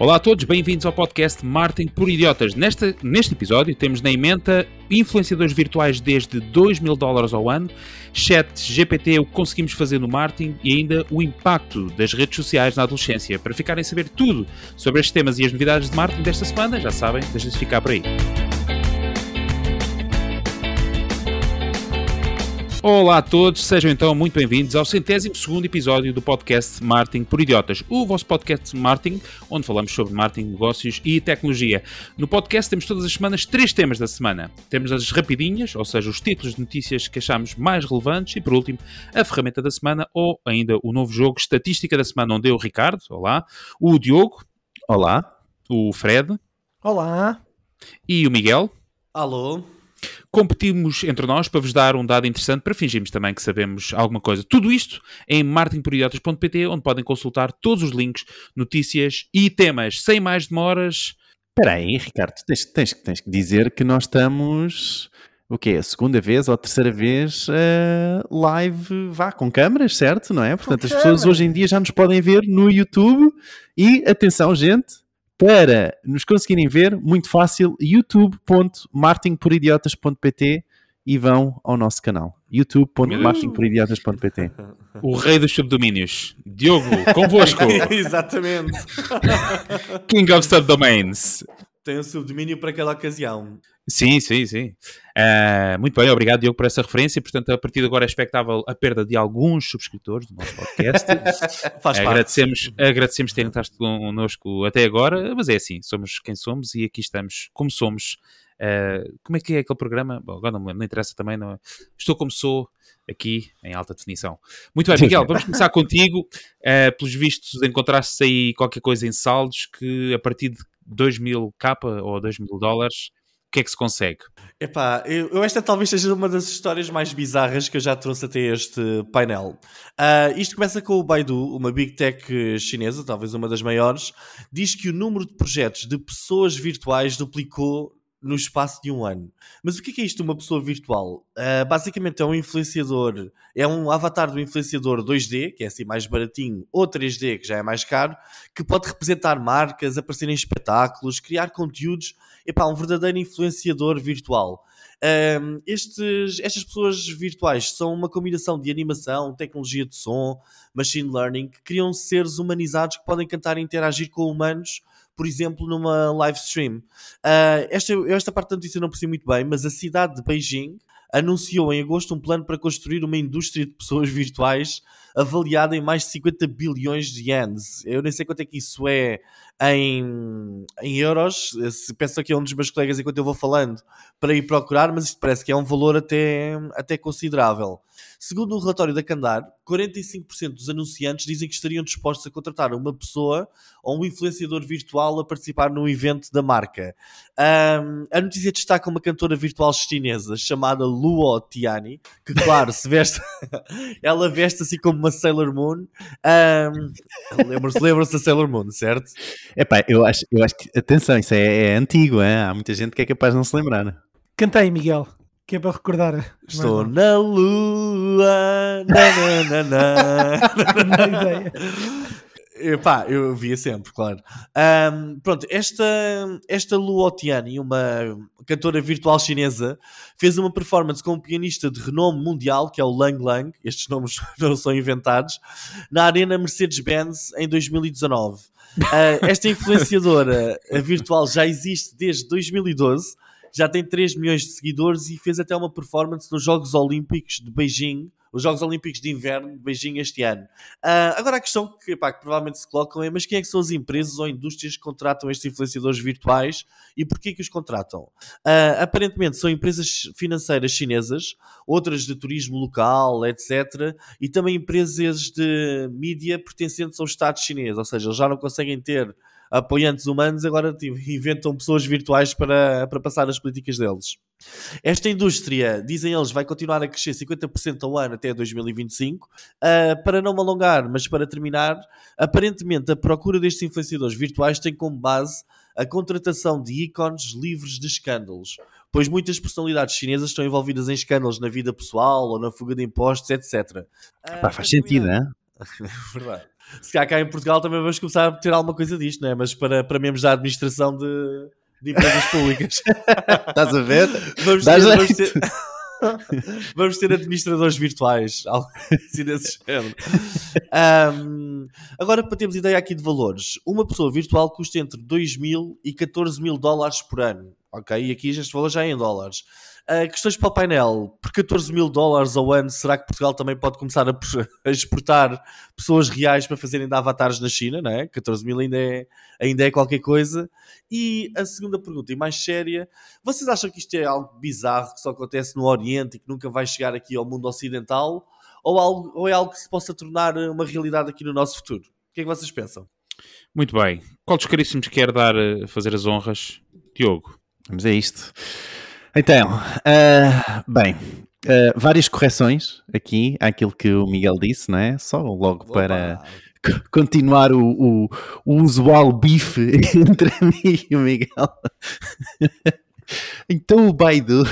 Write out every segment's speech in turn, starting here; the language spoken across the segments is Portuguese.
Olá a todos, bem-vindos ao podcast Martin por Idiotas. Nesta, neste episódio temos na emenda influenciadores virtuais desde 2 mil dólares ao ano, chat GPT, o que conseguimos fazer no marketing e ainda o impacto das redes sociais na adolescência. Para ficarem a saber tudo sobre estes temas e as novidades de marketing desta semana, já sabem, deixem-se ficar por aí. Olá a todos, sejam então muito bem-vindos ao centésimo segundo episódio do podcast Marketing por Idiotas, o vosso podcast de marketing, onde falamos sobre marketing, negócios e tecnologia. No podcast temos todas as semanas três temas da semana. Temos as rapidinhas, ou seja, os títulos de notícias que achamos mais relevantes e, por último, a ferramenta da semana ou ainda o novo jogo Estatística da Semana, onde eu, o Ricardo, olá, o Diogo, olá, o Fred, olá, e o Miguel, alô competimos entre nós para vos dar um dado interessante para fingirmos também que sabemos alguma coisa. Tudo isto em marketingporidiotas.pt, onde podem consultar todos os links, notícias e temas. Sem mais demoras. Espera aí, Ricardo, tens, tens, tens que dizer que nós estamos o quê? A segunda vez ou a terceira vez uh, live, vá, com câmaras, certo? Não é? Portanto, as pessoas hoje em dia já nos podem ver no YouTube e, atenção, gente, para nos conseguirem ver, muito fácil, youtube.martingporidiotas.pt e vão ao nosso canal. youtube.martingporidiotas.pt O rei dos subdomínios. Diogo, convosco. Exatamente. King of Subdomains tem um subdomínio para aquela ocasião. Sim, sim, sim. Uh, muito bem, obrigado Diogo por essa referência. Portanto, a partir de agora é expectável a perda de alguns subscritores do nosso podcast. Faz agradecemos, parte. agradecemos terem estado connosco até agora, mas é assim, somos quem somos e aqui estamos como somos. Uh, como é que é aquele programa? Bom, agora não me lembro, não interessa também. Não... É? Estou como sou, aqui em alta definição. Muito bem, Miguel, vamos começar contigo. Uh, pelos vistos, encontraste aí qualquer coisa em saldos que a partir de 2 mil capa ou 2 mil dólares, o que é que se consegue? Epá, eu, esta talvez seja uma das histórias mais bizarras que eu já trouxe até este painel. Uh, isto começa com o Baidu, uma big tech chinesa, talvez uma das maiores, diz que o número de projetos de pessoas virtuais duplicou no espaço de um ano. Mas o que é, isto uma pessoa virtual? Uh, basicamente é um influenciador, é um avatar do influenciador 2D, que é assim mais baratinho, ou 3D, que já é mais caro, que pode representar marcas, aparecer em espetáculos, criar conteúdos, epá, um verdadeiro influenciador virtual. Um, estes, estas pessoas virtuais são uma combinação de animação, tecnologia de som, machine learning, que criam seres humanizados que podem cantar e interagir com humanos por exemplo, numa live stream. Uh, esta, esta parte da notícia não percebi muito bem, mas a cidade de Beijing anunciou em agosto um plano para construir uma indústria de pessoas virtuais avaliada em mais de 50 bilhões de ienes. Eu nem sei quanto é que isso é em, em euros. Se peço aqui a um dos meus colegas enquanto eu vou falando para ir procurar, mas isto parece que é um valor até, até considerável. Segundo o relatório da Candar, 45% dos anunciantes dizem que estariam dispostos a contratar uma pessoa ou um influenciador virtual a participar num evento da marca. Um, a notícia destaca uma cantora virtual chinesa chamada Luo Tiani, que, claro, se veste. ela veste assim como uma Sailor Moon. Um, Lembram-se lembram da Sailor Moon, certo? Epá, eu acho, eu acho que. Atenção, isso é, é antigo, hein? há muita gente que é capaz de não se lembrar. Cantei, Miguel que é para recordar. Estou na lua. Na, na, na, na. Epá, eu via sempre, claro. Um, pronto, esta, esta Lu Otiani, uma cantora virtual chinesa, fez uma performance com um pianista de renome mundial, que é o Lang Lang, estes nomes não são inventados, na Arena Mercedes-Benz em 2019. Uh, esta influenciadora virtual já existe desde 2012 já tem 3 milhões de seguidores e fez até uma performance nos Jogos Olímpicos de Beijing, os Jogos Olímpicos de Inverno de Beijing este ano. Uh, agora a questão que, pá, que, provavelmente se colocam é, mas quem é que são as empresas ou indústrias que contratam estes influenciadores virtuais e porquê que os contratam? Uh, aparentemente são empresas financeiras chinesas, outras de turismo local, etc. E também empresas de mídia pertencentes ao Estado chinês, ou seja, eles já não conseguem ter apoiantes humanos, agora tipo, inventam pessoas virtuais para, para passar as políticas deles. Esta indústria, dizem eles, vai continuar a crescer 50% ao ano até 2025. Uh, ah, para não me alongar, mas para terminar, aparentemente a procura destes influenciadores virtuais tem como base a contratação de ícones livres de escândalos, pois muitas personalidades chinesas estão envolvidas em escândalos na vida pessoal ou na fuga de impostos, etc. Uh, Pá, faz sentido, é? Verdade. Se calhar cá em Portugal também vamos começar a ter alguma coisa disto, não é? Mas para, para membros da administração de, de empresas públicas. Estás a ver? Vamos ter, vamos, ter, vamos ter administradores virtuais, algo assim desse género. Ahm, agora, para termos ideia aqui de valores, uma pessoa virtual custa entre 2 mil e 14 mil dólares por ano. Ok? E aqui este valor já é em dólares. Ah, questões para o painel. Por 14 mil dólares ao ano, será que Portugal também pode começar a, a exportar pessoas reais para fazerem de avatares na China? Não é? 14 mil ainda é, ainda é qualquer coisa. E a segunda pergunta, e mais séria, vocês acham que isto é algo bizarro que só acontece no Oriente e que nunca vai chegar aqui ao mundo ocidental? Ou, algo, ou é algo que se possa tornar uma realidade aqui no nosso futuro? O que é que vocês pensam? Muito bem. Qual dos caríssimos quer dar a fazer as honras? Diogo. Vamos a isto. Então, ah, bem, ah, várias correções aqui àquilo que o Miguel disse, não é? Só logo para Opa! c- continuar o, o, o usual bife entre mim e o Miguel. Então o Baidu,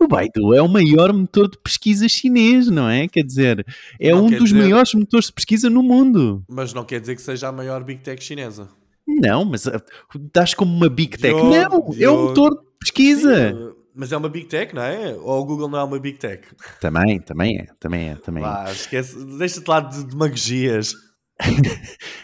o Baidu é o maior motor de pesquisa chinês, não é? Quer dizer, é Não um dos dizer- maiores motores de pesquisa no mundo. Mas não quer dizer que seja a maior Big Tech chinesa. Não, mas ah, dás como uma Big Tech. Diogo, não, é um Diogo. motor de pesquisa. Sim, mas é uma Big Tech, não é? Ou o Google não é uma Big Tech? Também, também é, também é, também é. Esquece, deixa-te lá de demagogias.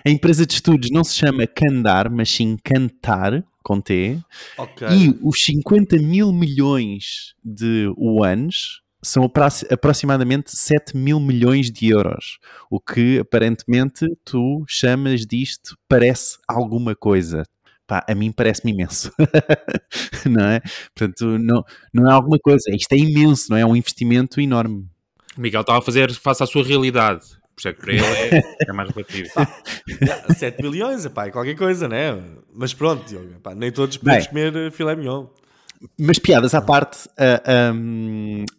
A empresa de estudos não se chama Candar, mas sim Cantar, com T. Ok. E os 50 mil milhões de yuans são apro- aproximadamente 7 mil milhões de euros. O que aparentemente tu chamas disto parece alguma coisa. Pá, a mim parece-me imenso. não é? Portanto, não, não é alguma coisa. Isto é imenso, não é? É um investimento enorme. O Miguel estava a fazer face à sua realidade. Por isso é que para ele é, é mais relativo. 7 milhões, epá, é qualquer coisa, né? Mas pronto, Diogo, epá, nem todos podemos Bem. comer eh, filé mignon. Mas piadas à parte, hum, ah,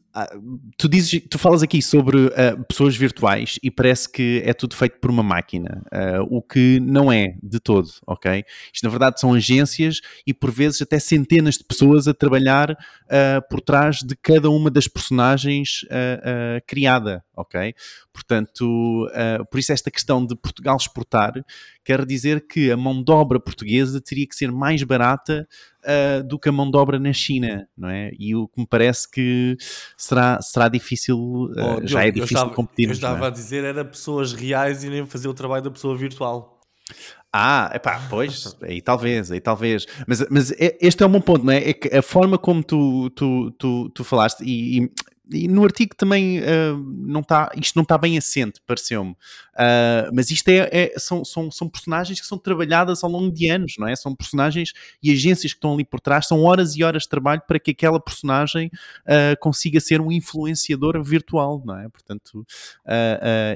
tu, dizes, tu falas aqui sobre ah, pessoas virtuais e parece que é tudo feito por uma máquina, ah, o que não é de todo, ok? Isto na verdade são agências e por vezes até centenas de pessoas a trabalhar ah, por trás de cada uma das personagens ah, ah, criada, ok? Portanto, ah, por isso esta questão de Portugal exportar quer dizer que a mão de obra portuguesa teria que ser mais barata uh, do que a mão de obra na China, não é? E o que me parece que será, será difícil, uh, Oh, já é eu difícil estava, competir. Eu estava a dizer, era pessoas reais e nem fazer o trabalho da pessoa virtual. Ah, epá, pois, aí talvez, aí talvez. Mas, mas é- este é um bom ponto, não é? É que a forma como tu, tu, tu, tu falaste, e, e- e no artigo também ah, não tá, isto não está bem assente, pareceu-me. Ah, mas isto é, é- são, são, são personagens que são trabalhadas ao longo de anos, não é? São personagens e agências que estão ali por trás, são horas e horas de trabalho para que aquela personagem ah, consiga ser um influenciador virtual, não é? Portanto,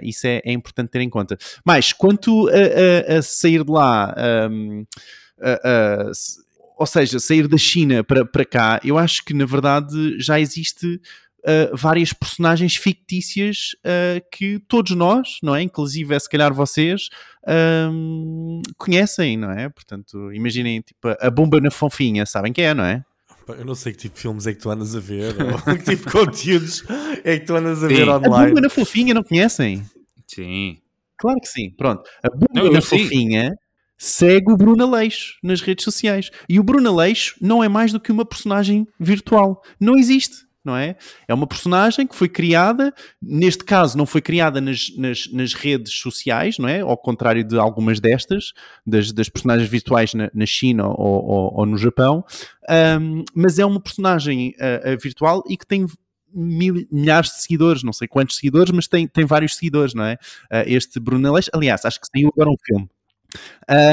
isso é, é importante ter em conta. Mas quanto a, a- a sair de lá, s- ou seja, sair da China para, para cá, eu acho que na verdade já existe ah, várias personagens fictícias ah, que todos nós, não é? Inclusive, se calhar vocês, ahm, conhecem, não é? Portanto, imaginem tipo, a bomba na fofinha, sabem quem é, não é? Eu não sei que tipo de filmes é que tu andas a ver, ou que tipo de conteúdos é que tu andas a Sim. ver A bomba online. na fofinha não conhecem? Sim. Claro que sim. Pronto. A Não, eu na sim. Fofinha segue o Bruno Aleixo nas redes sociais. E o Bruno Aleixo não é mais do que uma personagem virtual. Não existe. Não é? É uma personagem que foi criada, neste caso não foi criada nas, nas, nas redes sociais, não é? Ao contrário de algumas destas, das, das personagens virtuais na, na China ou, ou- ou no Japão, Ahm, mas é uma personagem ah, virtual e que tem mil- milhares de seguidores, não sei quantos seguidores, mas tem, tem vários seguidores, não é? Uh, este Bruno. Aliás, acho que saiu agora um filme.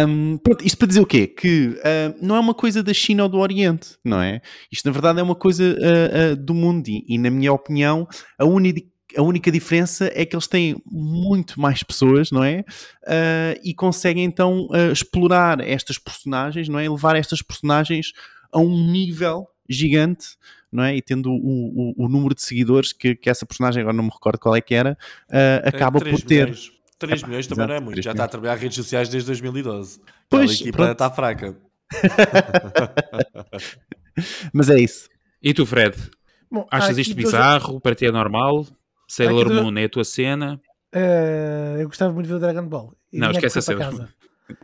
Um, pronto, isto para dizer o quê? Que uh, não é uma coisa da China ou do Oriente, não é? Isto na verdade é uma coisa uh, uh, do mundo e, e, na minha opinião, a única, a única diferença é que eles têm muito mais pessoas, não é? Uh, e conseguem então uh, explorar estas personagens, não é? Levar estas personagens a um nível gigante não é? E tendo o, o, o número de seguidores que, que essa personagem, agora não me recordo qual é que era, uh, acaba por ter. Milhões. 3 milhões também exato, não é muito. Já está a trabalhar redes sociais desde 2012. Pois, a equipa pronto. está fraca. Mas é isso. E tu, Fred? Bom, Achas isto bizarro? Para ti é normal? Sailor dois- Moon é a tua cena? Eh, eu gostava muito de ver o Dragon Ball. E Não, que esquece a cena. casa.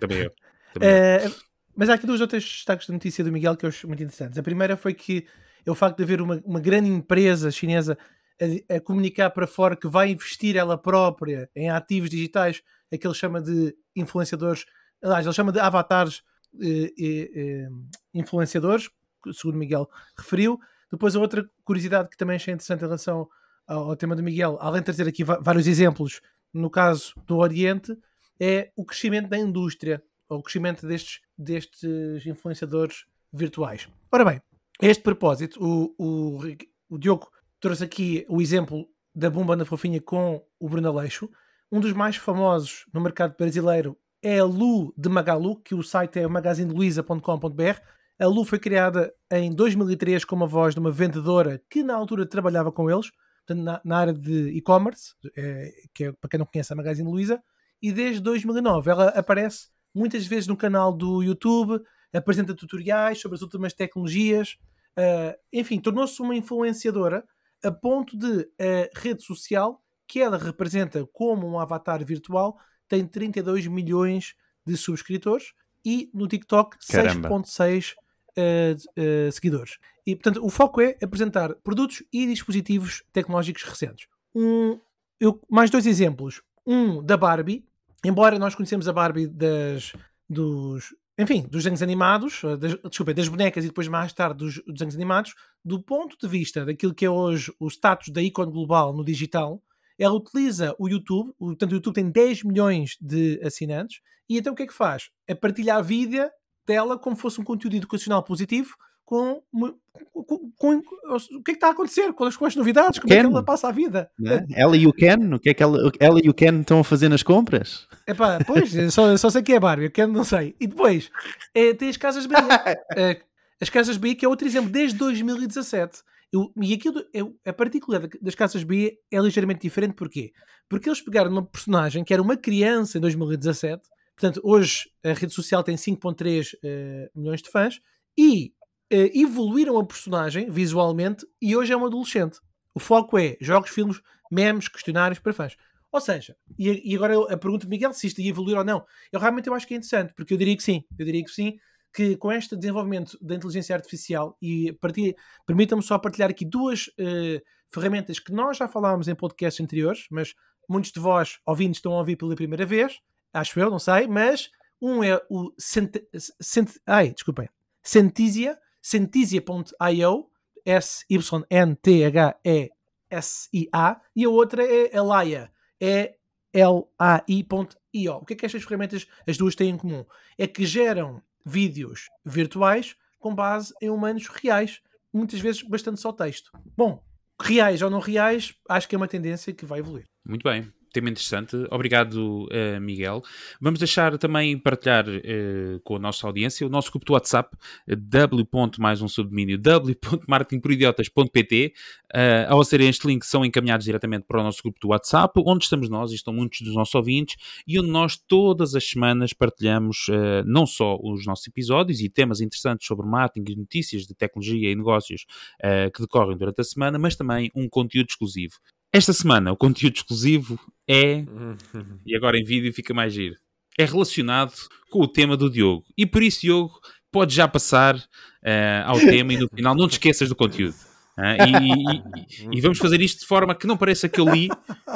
Também eu. Também eu. Eh, mas há aqui duas outras destaques da notícia do Miguel que eu acho muito interessantes. A primeira foi que é o facto de haver uma, uma grande empresa chinesa a, a comunicar para fora que vai investir ela própria em ativos digitais, a que ele chama de influenciadores, aliás, ele chama de avatares eh, eh, eh, influenciadores, segundo Miguel referiu. Depois, a outra curiosidade que também achei interessante em relação ao, ao tema do Miguel, além de trazer aqui vários exemplos, no caso do Oriente, é o crescimento da indústria, ou o crescimento destes, destes influenciadores virtuais. Ora bem, a este propósito, o, o, o Diogo trouxe aqui o exemplo da Bomba na Fofinha com o Bruno Aleixo. Um dos mais famosos no mercado brasileiro é a Lu de Magalu, que o site é magazineluiza.com.br. A Lu foi criada em 2003 como a voz de uma vendedora que na altura trabalhava com eles, na, na área de e-commerce, eh, que é, para quem não conhece a Magazine Luiza, e desde 2009 ela aparece muitas vezes no canal do YouTube, apresenta tutoriais sobre as últimas tecnologias, eh, enfim, tornou-se uma influenciadora a ponto de a rede social que ela representa como um avatar virtual tem 32 milhões de subscritores e no TikTok Caramba. 6.6 eh, eh, seguidores. E portanto o foco é apresentar produtos e dispositivos tecnológicos recentes. Um, eu, mais dois exemplos. Um da Barbie, embora nós conhecemos a Barbie das, dos, enfim, dos desenhos animados, eh, das, desculpa, das bonecas e depois mais tarde dos, desenhos animados, do ponto de vista daquilo que é hoje o status da ícone global no digital, ela utiliza o YouTube, o- portanto o YouTube tem 10 milhões de assinantes, e então o que é que faz? É partilhar a vida dela como fosse um conteúdo educacional positivo com, com- com- o que é que está a acontecer com as, com as novidades, como é que Ken. ela passa a vida. né? Ela e o Ken, o que é que ela, ela e o Ken estão a fazer nas compras? Epá, pois, eu só, só sei que é Barbie, que eu não sei. E depois, eh, tem as Casas B. Eh, as Casas B, que é outro exemplo, desde 2017. Eu- e aquilo, eu, a particular das Casas B é ligeiramente diferente, porquê? Porque eles pegaram uma personagem que era uma criança em 2017, portanto, hoje a rede social tem 5,3 eh, milhões de fãs, e evoluíram a personagem visualmente, e hoje é um adolescente. O foco é jogos, filmes, memes, questionários para fãs. Ou seja, e, agora a pergunta de Miguel se isto ia evoluir ou não, eu realmente eu acho que é interessante, porque eu diria que sim, eu diria que sim, que com este desenvolvimento da inteligência artificial e permitam-me só partilhar aqui duas eh, ferramentas que nós já falámos em podcasts anteriores, mas muitos de vós, ouvintes, estão a ouvir pela primeira vez, acho eu, não sei, mas um é o Cent... Cent... Ai, desculpem, Centisia, Centisia.io, S-Y-N-T-H-E-S-I-A, e a outra é a Laia, é L-A-I.io. O que é que estas ferramentas, as duas, têm em comum? É que geram vídeos virtuais com base em humanos reais, muitas vezes bastante só texto. Bom, reais ou não reais, acho que é uma tendência que vai evoluir. Muito bem, tema interessante. Obrigado, eh, Miguel. Vamos deixar também partilhar eh, com a nossa audiência o nosso grupo do WhatsApp, w. mais um subdomínio, w.marketingporidiotas.pt. Eh, ao acederem este link, são encaminhados diretamente para o nosso grupo do WhatsApp, onde estamos nós e estão muitos dos nossos ouvintes, e onde nós todas as semanas partilhamos não só os nossos episódios e temas interessantes sobre marketing e notícias de tecnologia e negócios que decorrem durante a semana, mas também um conteúdo exclusivo. Esta semana, o conteúdo exclusivo é, e agora em vídeo fica mais giro, é relacionado com o tema do Diogo. E por isso, Diogo, pode já passar eh, ao tema e no final não te esqueças do conteúdo. Ah, e, e- e- e vamos fazer isto de forma que não pareça que eu li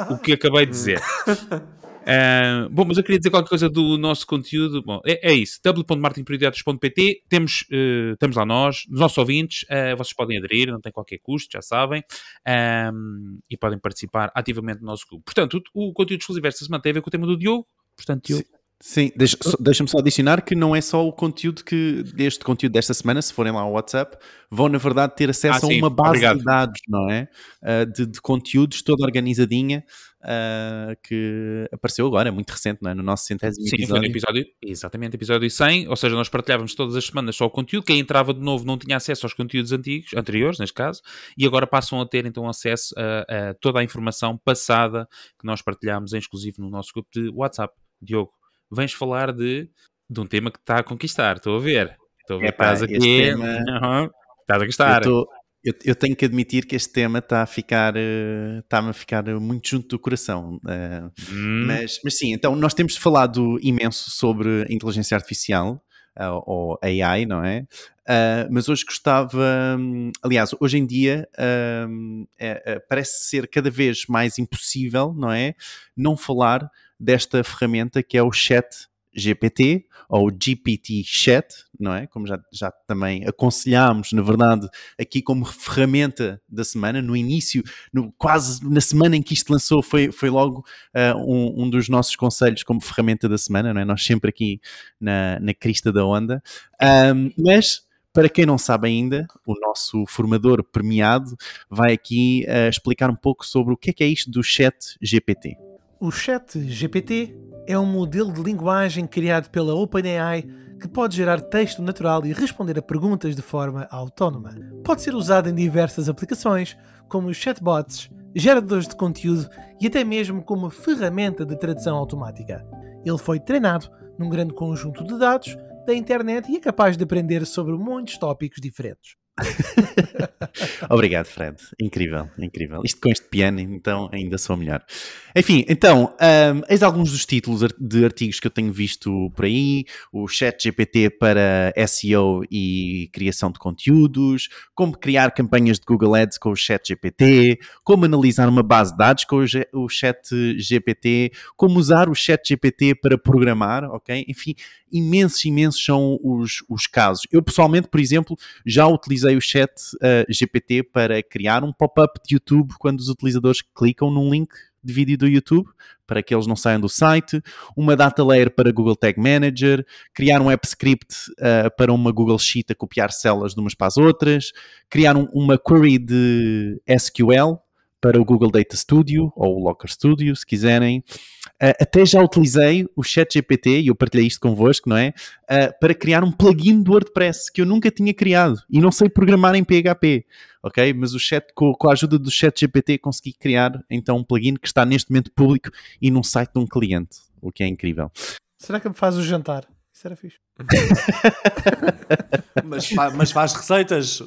o que acabei de dizer. Ah, bom, mas eu queria dizer qualquer coisa do nosso conteúdo. Bom, é, é isso. w.marketingprioridades.pt temos, eh, estamos lá nós, os nossos ouvintes, eh, vocês podem aderir, não tem qualquer custo, já sabem, Ahm, e podem participar ativamente no nosso grupo. Portanto, o, o conteúdo exclusivo esta semana tem a ver com o tema do Diogo. Portanto, Diogo, Sim, só- deixa-me só adicionar que não é só o conteúdo que deste conteúdo desta semana, se forem lá ao WhatsApp, vão na verdade ter acesso Ah, sim, a uma base obrigado. de dados, não é? Ah, de, de conteúdos toda organizadinha ah, que apareceu agora, é muito recente, não é? No nosso centésimo Sim, foi episódio. no episódio, exatamente, episódio 100, ou seja, nós partilhávamos todas as semanas só o conteúdo, quem entrava de novo não tinha acesso aos conteúdos antigos, anteriores, neste caso, e agora passam a ter então acesso a, a toda a informação passada que nós partilhámos em exclusivo no nosso grupo de WhatsApp. Diogo, vens falar de, de um tema que está a conquistar, estou a ver. Estou a ver Epá, estás aqui. tema- Uhum, estás a Eu gostar. tô- Eu, eu, tenho que admitir que este tema está a ficar está-me a ficar muito junto do coração. Uh, hum. mas, mas sim, então nós temos falado imenso sobre inteligência artificial ou AI, não é? Mas hoje gostava, um, aliás, hoje em dia um, é, é, parece ser cada vez mais impossível, não é? Não falar desta ferramenta que é o Chat GPT ou GPT Chat, não é? Como já, já também aconselhámos, na verdade, aqui como ferramenta da semana, no início, no, quase na semana em que isto lançou, foi, foi logo uh, um, um, dos nossos conselhos como ferramenta da semana, não é? Nós sempre aqui na, na crista da onda. Um, mas para quem não sabe ainda, o nosso formador premiado vai aqui uh, explicar um pouco sobre o que é, que é isto do Chat GPT. O Chat GPT é um modelo de linguagem criado pela OpenAI que pode gerar texto natural e responder a perguntas de forma autónoma. Pode ser usado em diversas aplicações, como chatbots, geradores de conteúdo e até mesmo como ferramenta de tradução automática. Ele foi treinado num grande conjunto de dados da internet e é capaz de aprender sobre muitos tópicos diferentes. Obrigado, Fred. Incrível, incrível. Isto com este piano, então, ainda sou melhor. Enfim, então, um, eis alguns dos títulos de artigos que eu tenho visto por aí: o Chat GPT para SEO e criação de conteúdos, como criar campanhas de Google Ads com o Chat GPT, como analisar uma base de dados com o Chat GPT, como usar o Chat GPT para programar, ok? Enfim, imensos, imensos são os, os casos. Eu, pessoalmente, por exemplo, já utilizei o Chat uh, GPT para criar um pop-up de YouTube quando os utilizadores clicam num link de vídeo do YouTube para que eles não saiam do site, uma data layer para Google Tag Manager, criar um app script uh, para uma Google Sheet a copiar células de umas para as outras, criar um, uma query de SQL para o Google Data Studio ou o Locker Studio, se quiserem. Uh, até já utilizei o ChatGPT, e eu partilhei isto convosco, não é? Uh, para criar um plugin do WordPress que eu nunca tinha criado e não sei programar em PHP, ok? Mas o chat, com, com a ajuda do ChatGPT consegui criar então um plugin que está neste momento público e num site de um cliente, o que é incrível. Será que me faz o jantar? Isso era fixe. mas, mas faz receitas.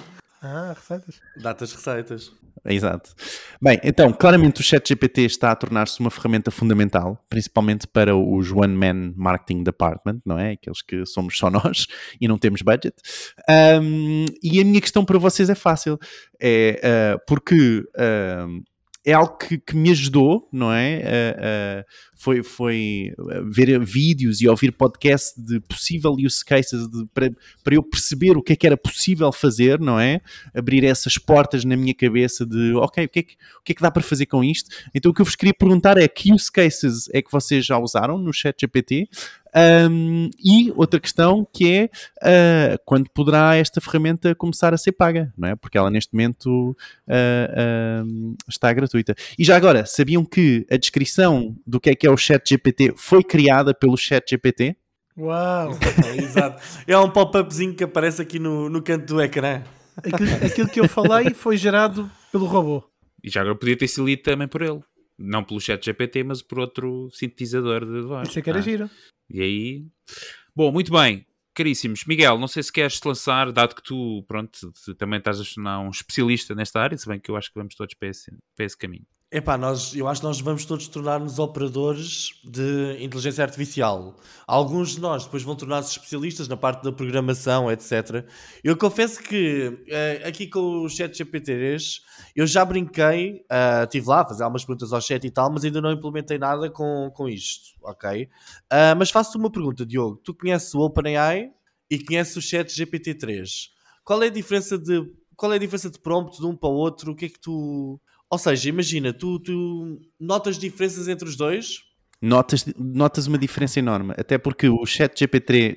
Ah, receitas. Datas receitas. Exato. Bem, então, claramente o ChatGPT está a tornar-se uma ferramenta fundamental, principalmente para os One Man Marketing Department, não é? Aqueles que somos só nós e não temos budget. Um, e a minha questão para vocês é fácil. É uh, porque. Uh, é algo que, que, me ajudou, não é? Uh, uh, foi, foi ver vídeos e ouvir podcasts de possível use cases de, para, para eu perceber o que é que era possível fazer, não é? Abrir essas portas na minha cabeça de, ok, o que é que, o que, é que dá para fazer com isto? Então o que eu vos queria perguntar é que use cases é que vocês já usaram no chat GPT um, e outra questão que é uh, quando poderá esta ferramenta começar a ser paga, não é? Porque ela neste momento uh, uh, está gratuita. E já agora, sabiam que a descrição do que é que é o Chat GPT foi criada pelo Chat GPT? Uau! Exato. É um pop-upzinho que aparece aqui no, no canto do ecrã. Aquilo, aquilo que eu falei foi gerado pelo robô. E já agora podia ter sido lido também por ele. Não pelo chat GPT, mas por outro sintetizador de voz. Isso é que era ah. giro. E aí. Bom, muito bem. Caríssimos, Miguel, não sei se queres te lançar, dado que tu, pronto, também estás a tornar um especialista nesta área, se bem que eu acho que vamos todos para esse, para esse caminho. Epá, nós, eu acho que nós vamos todos tornar-nos operadores de inteligência artificial. Alguns de nós depois vão tornar-se especialistas na parte da programação, etc. Eu confesso que uh, aqui com o chat GPT-3 eu já brinquei, uh, estive lá a fazer algumas perguntas ao chat e tal, mas ainda não implementei nada com, com isto, ok? Uh, mas faço-te uma pergunta, Diogo. Tu conheces o OpenAI e conheces o chat GPT-3. Qual é a diferença de qual é a diferença de prompt de um para o outro? O que é que tu ou seja, imagina, tu, tu notas diferenças entre os dois? Notas, notas uma diferença enorme, até porque o Chat GPT,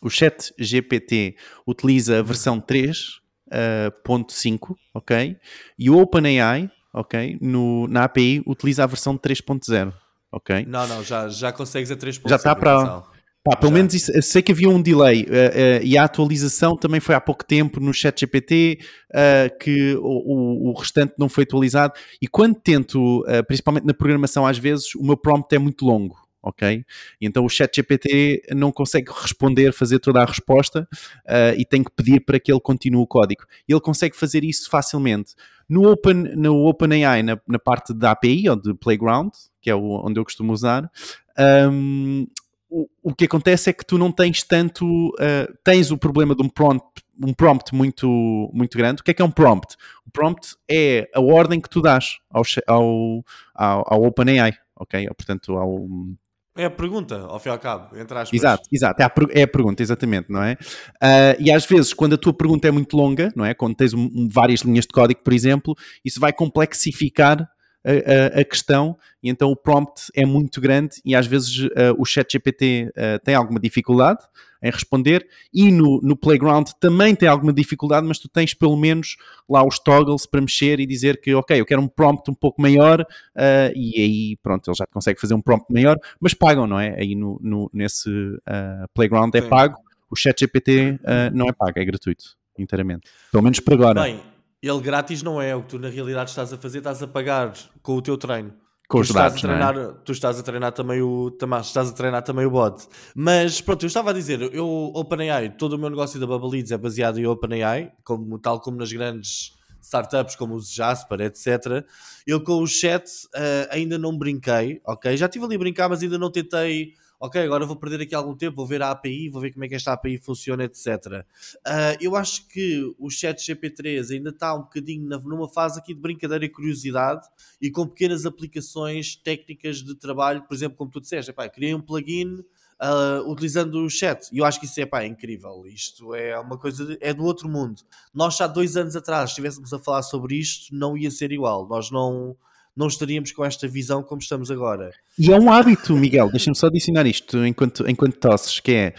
o Chat GPT utiliza a versão 3.5, uh, ok? E o OpenAI, ok, no, na API utiliza a versão 3.0, ok? Não, não, já, já consegues a 3.5. Já está para... Pá, pelo Já. menos isso, sei que havia um delay uh, uh, e a atualização também foi há pouco tempo no ChatGPT, uh, que o, o, restante não foi atualizado. E quando tento, principalmente na programação, às vezes o meu prompt é muito longo, ok? E então o chat GPT não consegue responder, fazer toda a resposta uh, e tem que pedir para que ele continue o código. E ele consegue fazer isso facilmente. No, Open, no OpenAI, na, na parte da API ou de Playground, que é o, onde eu costumo usar, um, o, o que acontece é que tu não tens tanto. Uh, tens o problema de um prompt, um prompt muito, muito grande. O que é que é um prompt? O prompt é a ordem que tu dás ao, ao, ao, ao OpenAI, ok? Portanto, ao. É a pergunta, ao fim e ao cabo, entre aspas. Exato, exato. É a, é a pergunta, exatamente, não é? Uh, e às vezes, quando a tua pergunta é muito longa, não é? Quando tens um, um, várias linhas de código, por exemplo, isso vai complexificar a, a, questão e então o prompt é muito grande e às vezes uh, o chat GPT uh, tem alguma dificuldade em responder e no, no Playground também tem alguma dificuldade, mas tu tens pelo menos lá os toggles para mexer e dizer que ok, eu quero um prompt um pouco maior uh, e aí pronto, ele já consegue fazer um prompt maior, mas pagam, não é? Aí no, no nesse Playground é Sim. pago, o chat GPT não é pago, é gratuito inteiramente, pelo menos por agora. Bem, ele grátis não é o que tu na realidade estás a fazer, estás a pagar com o teu treino. Com os dados, estás a treinar, é? Tu estás a treinar também o estás a treinar também o bot. Mas pronto, eu estava a dizer, eu OpenAI, todo o meu negócio da Bubble Leads é baseado em OpenAI, como, tal como nas grandes startups como o Jasper, etc. Eu com o chat uh, ainda não brinquei, ok? Já estive ali a brincar, mas ainda não tentei ok, agora vou perder aqui algum tempo, vou ver a API, vou ver como é que esta API funciona, etc. Uh, ah, eu acho que o chat GP3 ainda está um bocadinho numa fase aqui de brincadeira e curiosidade e com pequenas aplicações técnicas de trabalho, por exemplo, como tu disseste, epá, criei um plugin Uh, utilizando o chat. E eu acho que isso é, incrível. Isto é uma coisa, de, é do outro mundo. Nós já dois anos atrás estivéssemos a falar sobre isto, não ia ser igual. Nós não, não estaríamos com esta visão como estamos agora. E é um hábito, Miguel, deixa-me só adicionar isto enquanto, enquanto tosses, que é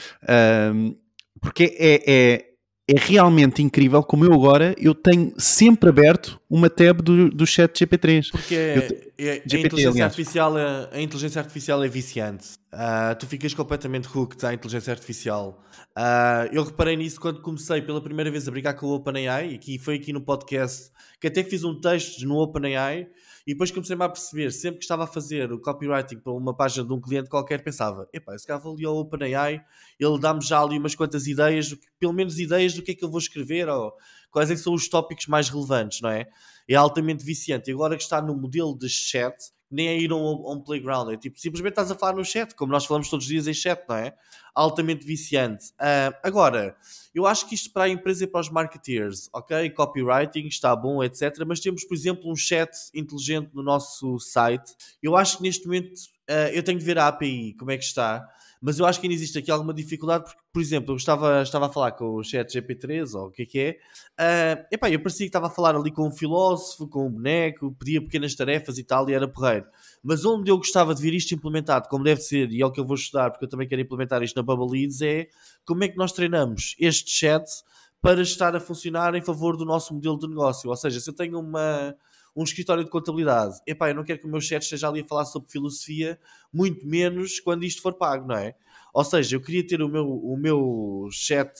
um, porque é, é, é realmente incrível como eu agora eu tenho sempre aberto uma tab do, do chat GP3. Porque é, é, GPT, a, inteligência artificial é, a inteligência artificial é viciante. Uh, tu ficas completamente hooked à inteligência artificial. Uh, eu reparei nisso quando comecei pela primeira vez a brincar com o OpenAI, e que foi aqui no podcast, que até fiz um texto no OpenAI e depois comecei-me a perceber, sempre que estava a fazer o copywriting para uma página de um cliente qualquer, pensava: epá, esse cara ali ao OpenAI, ele dá-me já ali umas quantas ideias, pelo menos ideias do que é que eu vou escrever, ou quais é são os tópicos mais relevantes, não é? É altamente viciante. E agora que está no modelo de chat, nem é ir a um, a um playground, é tipo, simplesmente estás a falar no chat, como nós falamos todos os dias em chat, não é? Altamente viciante. Uh, agora, eu acho que isto para a empresa e para os marketeers, ok? Copywriting está bom, etc. Mas temos, por exemplo, um chat inteligente no nosso site. Eu acho que neste momento uh, eu tenho de ver a API, como é que está mas eu acho que ainda existe aqui alguma dificuldade, porque, por exemplo, eu estava, estava a falar com o chat GP3, ou o que é que é, uh, epá, eu parecia que estava a falar ali com um filósofo, com um boneco, pedia pequenas tarefas e tal, e era porreiro. Mas onde eu gostava de ver isto implementado, como deve ser, e é o que eu vou estudar, porque eu também quero implementar isto na Bubble é como é que nós treinamos este chat para estar a funcionar em favor do nosso modelo de negócio. Ou seja, se eu tenho uma um escritório de contabilidade. Epá, eu não quero que o meu chat esteja ali a falar sobre filosofia, muito menos quando isto for pago, não é? Ou seja, eu queria ter o meu, o meu chat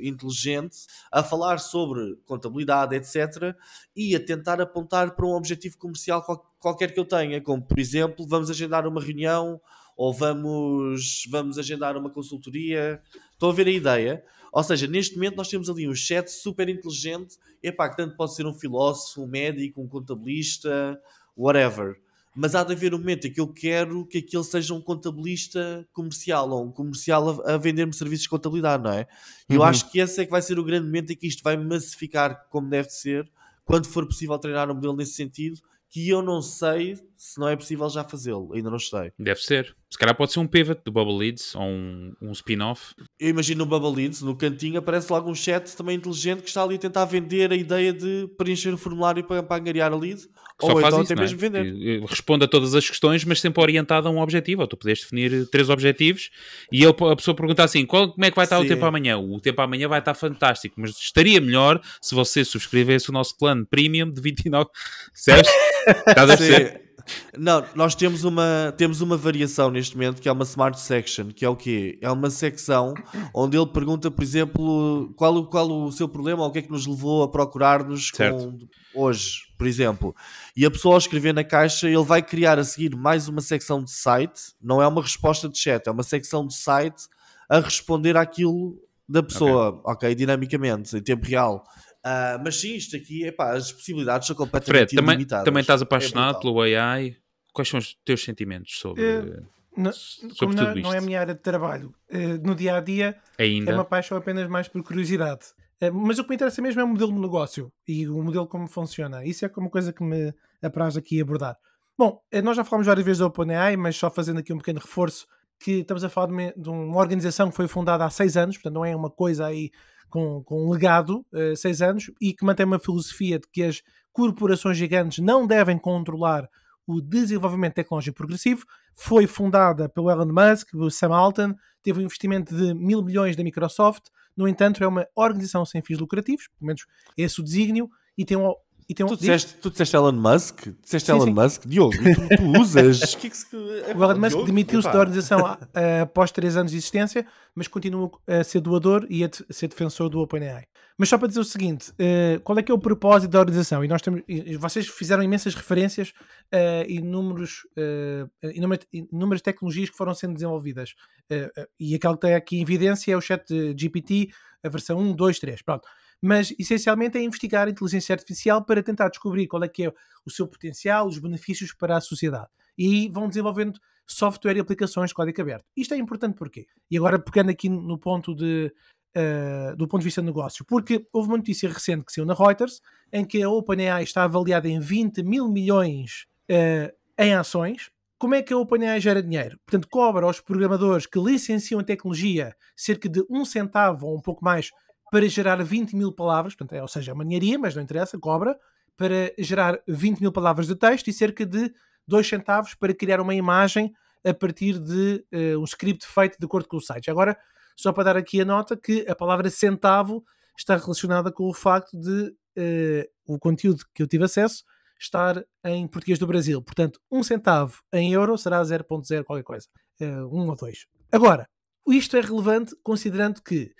inteligente a falar sobre contabilidade, etc. E a tentar apontar para um objetivo comercial qualquer que eu tenha, como por exemplo, vamos agendar uma reunião ou vamos, vamos agendar uma consultoria. Estão a ver a ideia? Ou seja, neste momento nós temos ali um chat super inteligente, epá, que tanto pode ser um filósofo, um médico, um contabilista, whatever. Mas há de haver um momento em que eu quero que aquele seja um contabilista comercial ou um comercial a, a vender-me serviços de contabilidade, não é? E uhum. eu acho que esse é que vai ser o grande momento em que isto vai massificar como deve ser, quando for possível treinar um modelo nesse sentido, que eu não sei se não é possível já fazê-lo, ainda não sei. Deve ser. Se calhar pode ser um pivot do Bubble Leads ou um, um spin-off. Eu imagino no Bubble Leads, no cantinho, aparece logo um chat também inteligente que está ali a tentar vender a ideia de preencher o formulário para, para angariar a lead. Que ou então isso, até mesmo é? vender. Responde a todas as questões, mas sempre orientado a um objetivo. Ou tu podes definir três objetivos e ele, a pessoa pergunta assim: qual, como é que vai estar Sim. o tempo amanhã? O tempo amanhã vai estar fantástico, mas estaria melhor se você subscrevesse o nosso plano premium de 29. Certo? Estás a perceber? Não, nós temos uma, temos uma variação neste momento que é uma Smart Section, que é o quê? É uma secção onde ele pergunta, por exemplo, qual, qual o seu problema ou o que é que nos levou a procurar-nos hoje, por por exemplo, e a pessoa ao escrever na caixa, ele vai criar a seguir mais uma secção de site, não é uma resposta de chat, é uma secção de site a responder àquilo da pessoa, ok, okay dinamicamente, em tempo real. Uh, mas sim, isto aqui, epá, as possibilidades são completamente Fred, também, ilimitadas. também estás apaixonado é pelo AI? Quais são os teus sentimentos sobre, uh, não, sobre tudo não, isto? Não é a minha área de trabalho. Uh, no dia a dia Ainda? é uma paixão apenas mais por curiosidade. Uh, mas o que me interessa mesmo é o modelo de negócio e o modelo como funciona. Isso é uma coisa que me apraz aqui abordar. Bom, nós já falamos várias vezes da OpenAI, mas só fazendo aqui um pequeno reforço que estamos a falar de, de uma organização que foi fundada há seis anos, portanto não é uma coisa aí com, com um legado, uh, seis anos, e que mantém uma filosofia de que as corporações gigantes não devem controlar o desenvolvimento tecnológico progressivo. Foi fundada pelo Elon Musk, pelo Sam Altman, teve um investimento de mil milhões da Microsoft. No entanto, é uma organização sem fins lucrativos, pelo menos esse o desígnio, e tem um, e tem um, tu, disseste, tu disseste Elon Musk? Disseste sim, Elon sim. Musk? Diogo, tu, tu usas? que é que se... o Elon Musk demitiu-se da organização uh, após 3 anos de existência, mas continua a ser doador e a, ser defensor do OpenAI. Mas só para dizer o seguinte, uh, qual é que é o propósito da organização? E nós temos, e vocês fizeram imensas referências uh, e números, uh, inúmeras, inúmeras tecnologias que foram sendo desenvolvidas. Uh, e aquela que está aqui em evidência é o chat GPT, a versão 1, 2, 3. Pronto mas essencialmente é investigar a inteligência artificial para tentar descobrir qual é que é o seu potencial, os benefícios para a sociedade. E vão desenvolvendo software e aplicações de código aberto. Isto é importante porquê? E agora pegando aqui no ponto de Uh, do ponto de vista de negócio, porque houve uma notícia recente que saiu na Reuters em que a OpenAI está avaliada em 20 mil milhões uh, em ações. Como é que a OpenAI gera dinheiro? Portanto, cobra aos programadores que licenciam a tecnologia cerca de um centavo ou um pouco mais para gerar 20 mil palavras, portanto, é, ou seja, é uma ninharia, mas não interessa, cobra, para gerar 20 mil palavras de texto e cerca de 2 centavos para criar uma imagem a partir de uh, um script feito de acordo com o site. Agora, só para dar aqui a nota que a palavra centavo está relacionada com o facto de uh, o conteúdo que eu tive acesso estar em português do Brasil. Portanto, um centavo em euro será 0.0 qualquer coisa. Uh, um ou dois. Agora, isto é relevante considerando que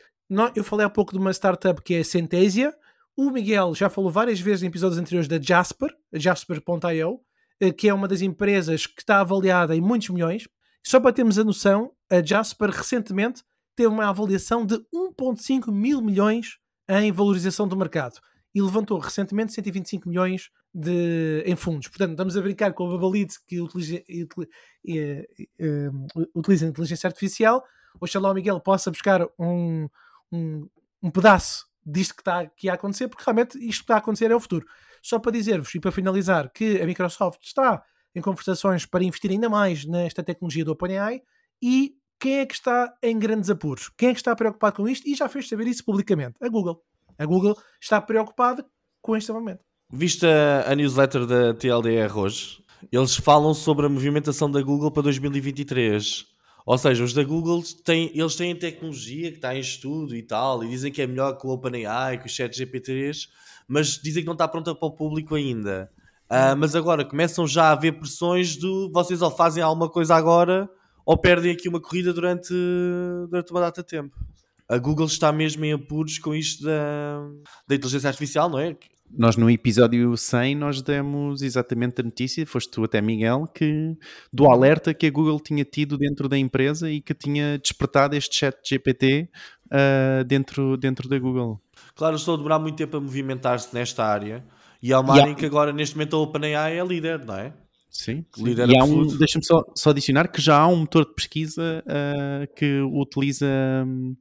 eu falei há pouco de uma startup que é a Centesia. O Miguel já falou várias vezes em episódios anteriores da Jasper, Jasper.io, eh, que é uma das empresas que está avaliada em muitos milhões. Só para termos a noção, a Jasper recentemente teve uma avaliação de 1,5 mil milhões em valorização do mercado e levantou recentemente 125 milhões de, em fundos. Portanto, estamos a brincar com a Babalite que utiliza, utiliza, eh, eh, utiliza inteligência artificial. Oxalá o Miguel possa buscar um, um, um pedaço disto que está aqui a acontecer, porque realmente isto que está a acontecer é o futuro. Só para dizer-vos e para finalizar que a Microsoft está em conversações para investir ainda mais nesta tecnologia do OpenAI e quem é que está em grandes apuros? Quem é que está preocupado com isto e já fez saber isso publicamente? A Google. A Google está preocupada com este momento. Viste a, a newsletter da TLDR hoje? Eles falam sobre a movimentação da Google para 2023. Ou seja, os da Google têm, eles têm tecnologia que está em estudo e tal, e dizem que é melhor que o OpenAI, que o ChatGPT3, mas dizem que não está pronta para o público ainda. Uh, mas agora começam já a haver pressões do vocês ou fazem alguma coisa agora ou perdem aqui uma corrida durante, durante uma data de tempo. A Google está mesmo em apuros com isto da, da inteligência artificial, não é? Nós no episódio 100 nós demos exatamente a notícia, foste tu até Miguel, que do alerta que a Google tinha tido dentro da empresa e que tinha despertado este chat GPT uh, dentro, dentro da Google. Claro, estou a demorar muito tempo a movimentar-se nesta área e há uma área em que agora neste momento a OpenAI é líder, não é? Sim, sim. Líder e há um, deixa-me só, só adicionar que já há um motor de pesquisa uh, que utiliza um,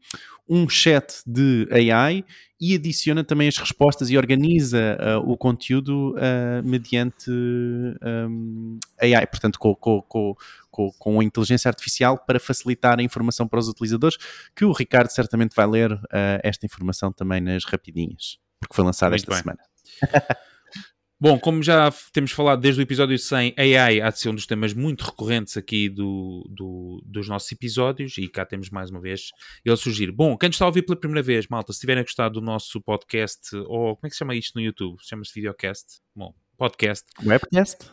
um chat de AI e adiciona também as respostas e organiza uh, o conteúdo uh, mediante um, AI, portanto, com, com, com, com, a inteligência artificial para facilitar a informação para os utilizadores, que o Ricardo certamente vai ler uh, esta informação também nas rapidinhas, porque foi lançada esta bem. semana. Bom, como já temos falado desde o episódio 100, AI há de ser um dos temas muito recorrentes aqui do, do, dos nossos episódios e cá temos mais uma vez ele surgir. Bom, quem está a ouvir pela primeira vez, malta, se tiverem gostado do nosso podcast, ou como é que se chama isto no YouTube? Chama-se videocast? Bom, podcast. Webcast?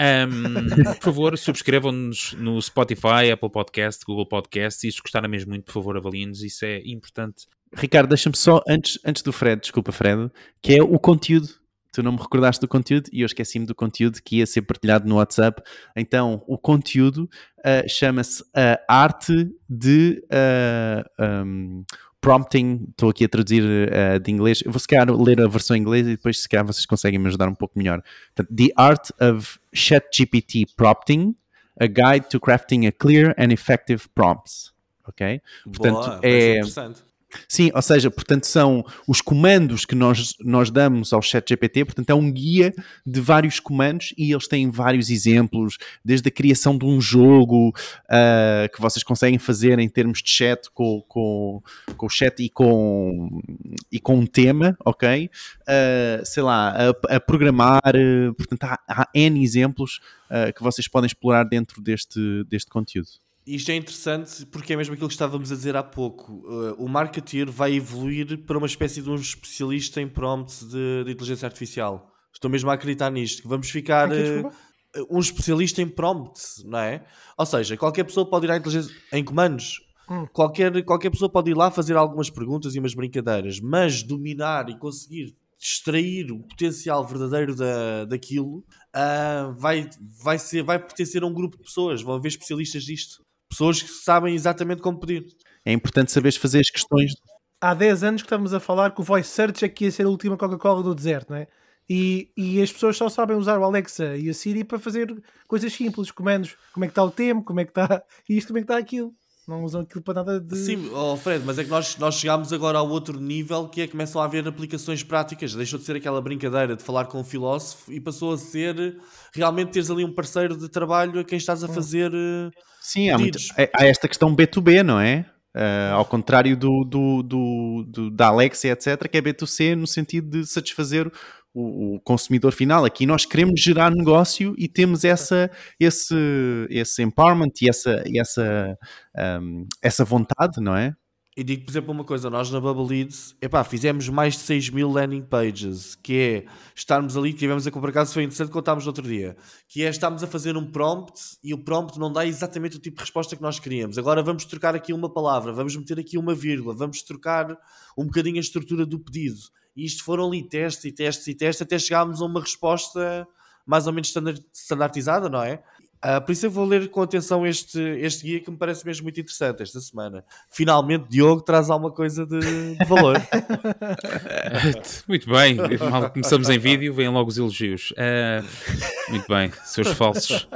Um, por favor, subscrevam-nos no Spotify, Apple Podcast, Google Podcast e se gostarem mesmo muito, por favor, avaliem-nos, isso é importante Ricardo, deixa-me só, antes, antes do Fred, desculpa Fred, que é o conteúdo. tu não me recordaste do conteúdo e eu esqueci-me do conteúdo que ia ser partilhado no WhatsApp. Então, o conteúdo uh, chama-se a arte de uh, um, prompting. Estou aqui a traduzir uh, de inglês. Eu vou se calhar ler a versão em inglês e depois se calhar vocês conseguem me ajudar um pouco melhor. Portanto, The Art of ChatGPT Prompting, a Guide to Crafting a Clear and Effective Prompts. Ok? Portanto, Boa, é interessante Sim, ou seja, portanto, são os comandos que nós, nós damos ao ChatGPT, portanto, é um guia de vários comandos e eles têm vários exemplos, desde a criação de um jogo uh, que vocês conseguem fazer em termos de chat com, com, com o chat e com, e com um tema, ok? Uh, sei lá, a, a programar, uh, portanto, há, há N exemplos que vocês podem explorar dentro deste, deste conteúdo. Isto é interessante porque é mesmo aquilo que estávamos a dizer há pouco. Uh, o marketeer vai evoluir para uma espécie de um especialista em prompts de, de inteligência artificial. Estou mesmo a acreditar nisto. Que vamos ficar uh, um especialista em prompts, não é? Ou seja, qualquer pessoa pode ir à inteligência em comandos. Hum. Qualquer, qualquer pessoa pode ir lá fazer algumas perguntas e umas brincadeiras, mas dominar e conseguir extrair o potencial verdadeiro da, daquilo uh, vai, vai, ser, vai pertencer a um grupo de pessoas. Vão haver especialistas disto pessoas que sabem exatamente como pedir. É importante saberes fazer as questões. Há 10 anos que estamos a falar que o voice search é que ia ser a última Coca-Cola do deserto, não é? E, e as pessoas só sabem usar o Alexa e a Siri para fazer coisas simples, comandos, como é que está o tempo, como é que está isto, como é que está aquilo. Não usam aquilo para nada de. Sim, oh Fred, mas é que nós, nós chegámos agora ao outro nível que é que começam a haver aplicações práticas. Deixou de ser aquela brincadeira de falar com um filósofo e passou a ser realmente teres ali um parceiro de trabalho a quem estás a fazer. Hum Sim, há, muito, é, há, esta questão B2B, não é? Uh, ao contrário do, do, do, do, da Alexia, etc., que é B2C no sentido de satisfazer o, o, consumidor final. Aqui nós queremos gerar negócio e temos essa, esse, esse empowerment e essa, essa, um, essa vontade, não é? E digo, por exemplo, uma coisa, nós na Bubble Leads, epá, fizemos mais de 6 mil landing pages, que é estarmos ali, que tivemos a comprar casa, foi interessante, contámos no outro dia, que é estarmos a fazer um prompt e o prompt não dá exatamente o tipo de resposta que nós queríamos. Agora vamos trocar aqui uma palavra, vamos meter aqui uma vírgula, vamos trocar um bocadinho a estrutura do pedido. E isto foram ali testes e testes e testes até chegarmos a uma resposta mais ou menos standardizada, não é? Uh, por isso eu vou ler com atenção este, este guia que me parece mesmo muito interessante esta semana. Finalmente, Diogo traz alguma coisa de, de valor. muito bem, mal começamos em vídeo, vêm logo os elogios. Uh, muito bem, seus falsos.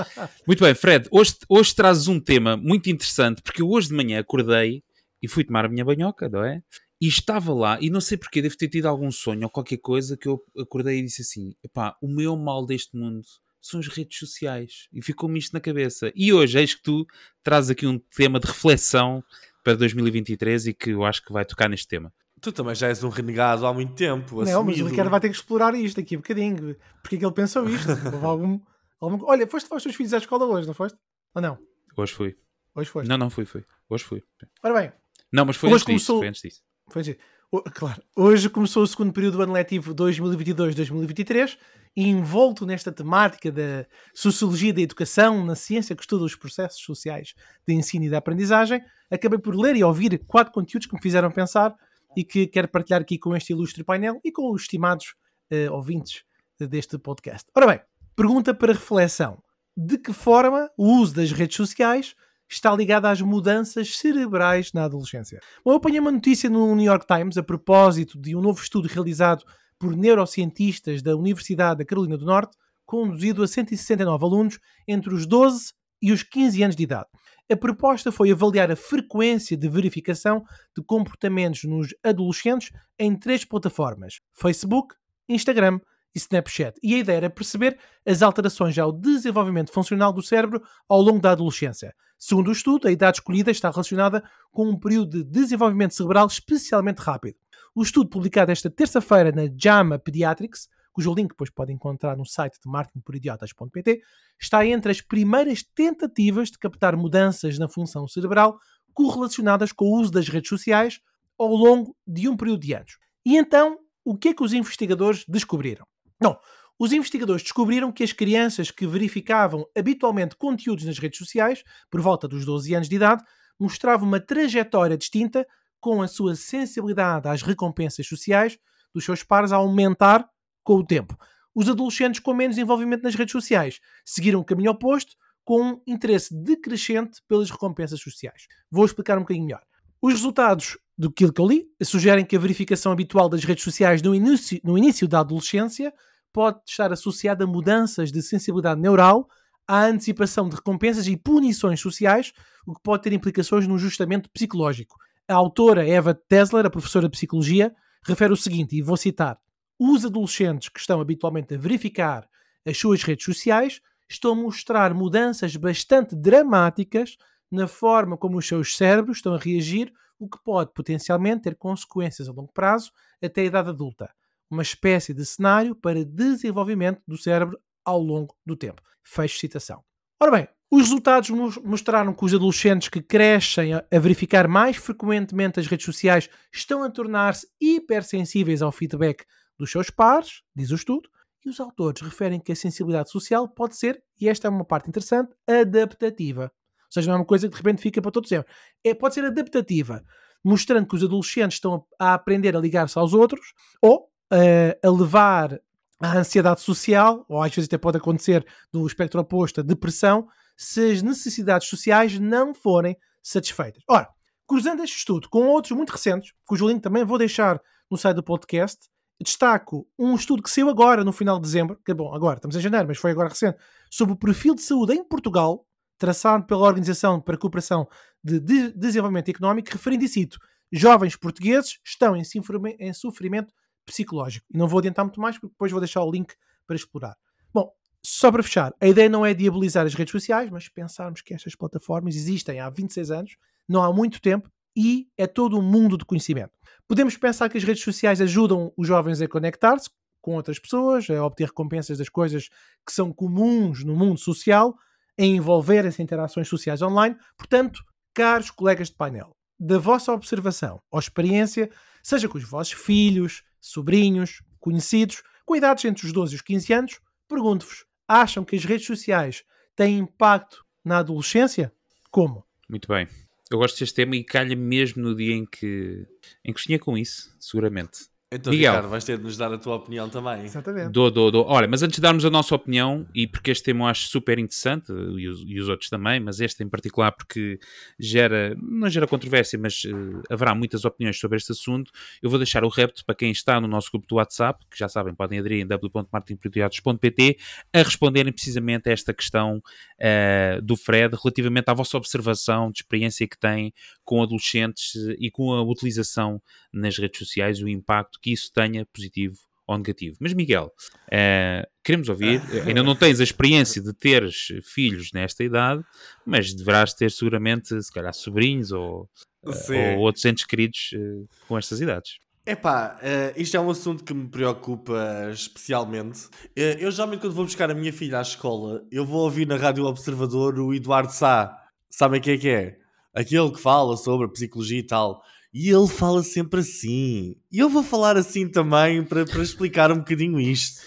Muito bem, Fred, hoje, hoje trazes um tema muito interessante, porque eu hoje de manhã acordei e fui tomar a minha banhoca, não é? E estava lá, e não sei porquê, devo ter tido algum sonho ou qualquer coisa que eu acordei e disse assim: epá, o meu mal deste mundo são as redes sociais. E ficou-me isto na cabeça. E hoje, eis que tu trazes aqui um tema de reflexão para 2023 e que eu acho que vai tocar neste tema. Tu também já és um renegado há muito tempo. Não, assumido. mas o Ricardo vai ter que explorar isto aqui um bocadinho. Porque é que ele pensou isto? algum, algum... Olha, foste para os teus filhos à escola hoje, não foste? Ou não? Hoje fui. Hoje foi? Não, não fui, fui. Hoje fui. Ora bem. Não, mas foi, hoje antes, começou... disso, foi antes disso. Foi antes disso. Claro. Hoje começou o segundo período do ano letivo 2022-2023 e envolto nesta temática da sociologia da educação, na ciência que estuda os processos sociais de ensino e de aprendizagem, acabei por ler e ouvir quatro conteúdos que me fizeram pensar e que quero partilhar aqui com este ilustre painel e com os estimados uh, ouvintes deste podcast. Ora bem, pergunta para reflexão. De que forma o uso das redes sociais está ligada às mudanças cerebrais na adolescência. Bom, eu apanhei uma notícia no New York Times a propósito de um novo estudo realizado por neurocientistas da Universidade da Carolina do Norte, conduzido a 169 alunos entre os 12 e os 15 anos de idade. A proposta foi avaliar a frequência de verificação de comportamentos nos adolescentes em três plataformas: Facebook, Instagram e Snapchat. E a ideia era perceber as alterações ao desenvolvimento funcional do cérebro ao longo da adolescência. Segundo o estudo, a idade escolhida está relacionada com um período de desenvolvimento cerebral especialmente rápido. O estudo publicado esta terça-feira na JAMA Pediatrics, cujo link depois pode encontrar no site de marketingporidiotas.pt, está entre as primeiras tentativas de captar mudanças na função cerebral correlacionadas com o uso das redes sociais ao longo de um período de anos. E então, o que é que os investigadores descobriram? Não, os investigadores descobriram que as crianças que verificavam habitualmente conteúdos nas redes sociais, por volta dos 12 anos de idade, mostravam uma trajetória distinta com a sua sensibilidade às recompensas sociais dos seus pares a aumentar com o tempo. Os adolescentes com menos envolvimento nas redes sociais seguiram o caminho oposto, com um interesse decrescente pelas recompensas sociais. Vou explicar um bocadinho melhor. Os resultados do que eu li sugerem que a verificação habitual das redes sociais no início, no início da adolescência pode estar associada a mudanças de sensibilidade neural, à antecipação de recompensas e punições sociais, o que pode ter implicações no ajustamento psicológico. A autora Eva Tesler, a professora de psicologia, refere o seguinte, e vou citar: Os adolescentes que estão habitualmente a verificar as suas redes sociais estão a mostrar mudanças bastante dramáticas na forma como os seus cérebros estão a reagir, o que pode potencialmente ter consequências a longo prazo até a idade adulta. Uma espécie de cenário para desenvolvimento do cérebro ao longo do tempo. Fecho citação. Ora bem, os resultados mostraram que os adolescentes que crescem a verificar mais frequentemente as redes sociais estão a tornar-se hipersensíveis ao feedback dos seus pares, diz o estudo, e os autores referem que a sensibilidade social pode ser, e esta é uma parte interessante, adaptativa. Ou seja, não é uma coisa que de repente fica para todo sempre. É, pode ser adaptativa, mostrando que os adolescentes estão a, aprender a ligar-se aos outros ou a levar a ansiedade social, ou às vezes até pode acontecer no espectro oposto, a depressão, se as necessidades sociais não forem satisfeitas. Ora, cruzando este estudo com outros muito recentes, cujo link também vou deixar no site do podcast, destaco um estudo que saiu agora, no final de dezembro, que é bom, agora estamos em janeiro, mas foi agora recente, sobre o perfil de saúde em Portugal, traçado pela Organização para a Cooperação de Desenvolvimento Económico, referindo e cito: jovens portugueses estão em sofrimento psicológico. E não vou adiantar muito mais, porque depois vou deixar o link para explorar. Bom, só para fechar, a ideia não é diabolizar as redes sociais, mas pensarmos que estas plataformas existem há 26 anos, não há muito tempo, e é todo um mundo de conhecimento. Podemos pensar que as redes sociais ajudam os jovens a conectar-se com outras pessoas, a obter recompensas das coisas que são comuns no mundo social, a envolverem-se em interações sociais online. Portanto, caros colegas de painel, da vossa observação ou experiência, seja com os vossos filhos, sobrinhos, conhecidos, com idades entre os 12 e os 15 anos, pergunto-vos: acham que as redes sociais têm impacto na adolescência? Como? Muito bem. Eu gosto deste tema e calha mesmo no dia em que, em que sonhei com isso, seguramente. Então, Miguel. Ricardo, vais ter de nos dar a tua opinião também. Exatamente. Dou, dou, dou. Olha, mas antes de darmos a nossa opinião, e porque este tema eu acho super interessante, e os, e os outros também, mas este em particular porque gera, não gera controvérsia, mas uh, haverá muitas opiniões sobre este assunto, eu vou deixar o repto para quem está no nosso grupo do WhatsApp, que já sabem, podem aderir em w.martinprioridades.pt, a responderem precisamente a esta questão uh, do Fred, relativamente à vossa observação de experiência que tem com adolescentes e com a utilização nas redes sociais, o impacto que isso tenha positivo ou negativo. Mas Miguel, uh, queremos ouvir, ainda não tens a experiência de teres filhos nesta idade, mas deverás ter seguramente, se calhar, sobrinhos ou, uh, ou outros entes queridos uh, com estas idades. Epá, uh, isto é um assunto que me preocupa especialmente. Uh, eu geralmente quando vou buscar a minha filha à escola, eu vou ouvir na Rádio Observador o Eduardo Sá. Sabem quem é que é? Aquele que fala sobre psicologia e tal. E ele fala sempre assim. E eu vou falar assim também para, explicar um bocadinho isto.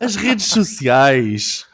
As redes sociais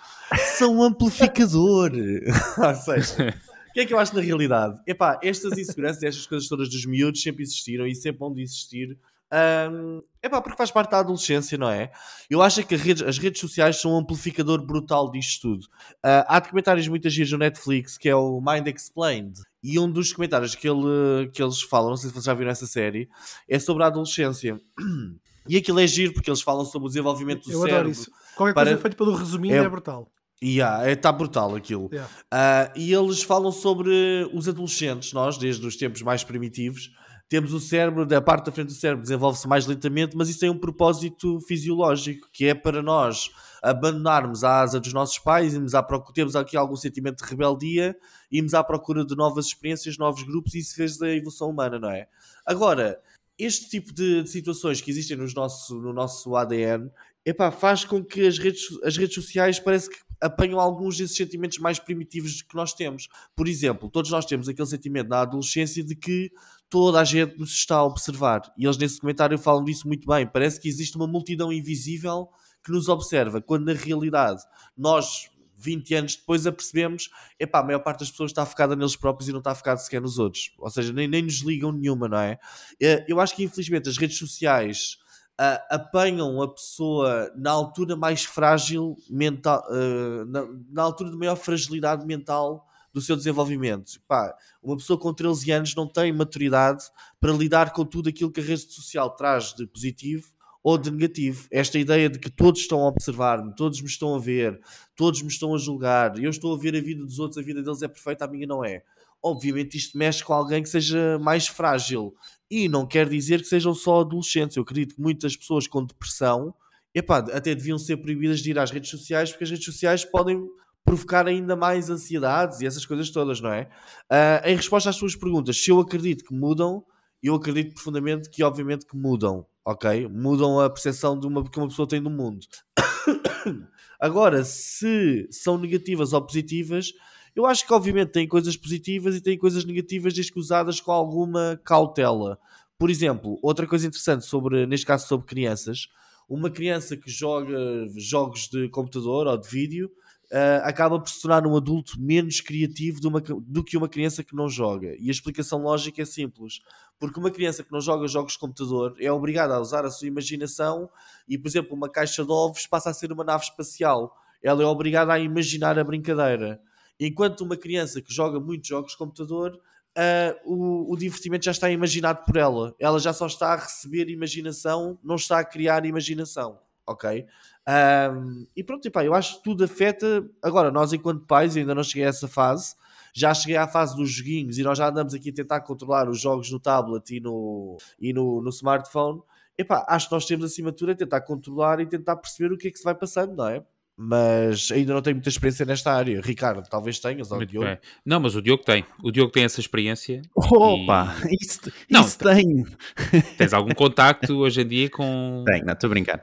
são um amplificador. Ou seja, o que é que eu acho na realidade? Epá, estas inseguranças, estas coisas todas dos miúdos sempre existiram e sempre vão de existir. Um, epá, porque faz parte da adolescência, não é? Eu acho que as redes sociais são um amplificador brutal disto tudo. Uh, há documentários muitas giros no Netflix que é o Mind Explained e um dos comentários que, ele, que eles falam, não sei se vocês já viram essa série, é sobre a adolescência. E aquilo é giro porque eles falam sobre o desenvolvimento do Eu cérebro. adoro isso. Qualquer para... coisa feita pelo resuminho é, é brutal. Yeah, está é, brutal aquilo. Yeah. Uh, e eles falam sobre os adolescentes, nós, desde os tempos mais primitivos, temos o cérebro, da parte da frente do cérebro desenvolve-se mais lentamente, mas isso tem um propósito fisiológico, que é para nós abandonarmos a asa dos nossos pais, irmos à procura, temos aqui algum sentimento de rebeldia, irmos à procura de novas experiências, novos grupos, e isso fez da evolução humana, não é? Agora, este tipo de, de situações que existem nos nosso, no nosso ADN epá, faz com que as redes, as redes sociais parece que apanham alguns desses sentimentos mais primitivos que nós temos. Por exemplo, todos nós temos aquele sentimento na adolescência de que toda a gente nos está a observar. E eles nesse comentário falam disso muito bem. Parece que existe uma multidão invisível que nos observa, quando na realidade nós, 20 anos depois, apercebemos epá, a maior parte das pessoas está focada neles próprios e não está focada sequer nos outros. Ou seja, nem, nem nos ligam nenhuma, não é? Eh, eu acho que infelizmente as redes sociais uh, apanham a pessoa na altura mais frágil mental, uh, na, na, altura de maior fragilidade mental do seu desenvolvimento. Pá, uma pessoa com 13 anos não tem maturidade para lidar com tudo aquilo que a rede social traz de positivo ou de negativo. Esta ideia de que todos estão a observar-me, todos me estão a ver, todos me estão a julgar, eu estou a ver a vida dos outros, a vida deles é perfeita, a minha não é. Obviamente isto mexe com alguém que seja mais frágil e não quer dizer que sejam só adolescentes. Eu acredito que muitas pessoas com depressão epá, até deviam ser proibidas de ir às redes sociais, porque as redes sociais podem provocar ainda mais ansiedades e essas coisas todas, não é? Uh, em resposta às suas perguntas, se eu acredito que mudam, eu acredito profundamente que, obviamente, que mudam, ok? Mudam a percepção de uma, que uma pessoa tem do mundo. Agora, se são negativas ou positivas, eu acho que obviamente tem coisas positivas e tem coisas negativas desde que usadas com alguma cautela. Por exemplo, outra coisa interessante sobre, neste caso sobre crianças, uma criança que joga jogos de computador ou de vídeo uh, acaba por se tornar um adulto menos criativo uma, do que uma criança que não joga. E a explicação lógica é simples. Porque uma criança que não joga jogos de computador é obrigada a usar a sua imaginação e, por exemplo, uma caixa de ovos passa a ser uma nave espacial. Ela é obrigada a imaginar a brincadeira. Enquanto uma criança que joga muitos jogos de computador, uh, o, o, divertimento já está imaginado por ela. Ela já só está a receber imaginação, não está a criar imaginação. Ok? Um, e pronto, epá, eu acho que tudo afeta. Agora, nós, enquanto pais, ainda não cheguei a essa fase. Já cheguei à fase dos joguinhos e nós já andamos aqui a tentar controlar os jogos no tablet e no, e no, no smartphone. Epá, acho que nós temos acima de tudo a tentar controlar e tentar perceber o que é que se vai passando, não é? Mas ainda não tenho muita experiência nesta área. Ricardo, talvez tenhas, ou Diogo. Bem. Não, mas o Diogo tem. O Diogo tem essa experiência. Opa, e... isso, não, isso tem. Tens algum contacto hoje em dia com. Tenho, não, estou a brincar.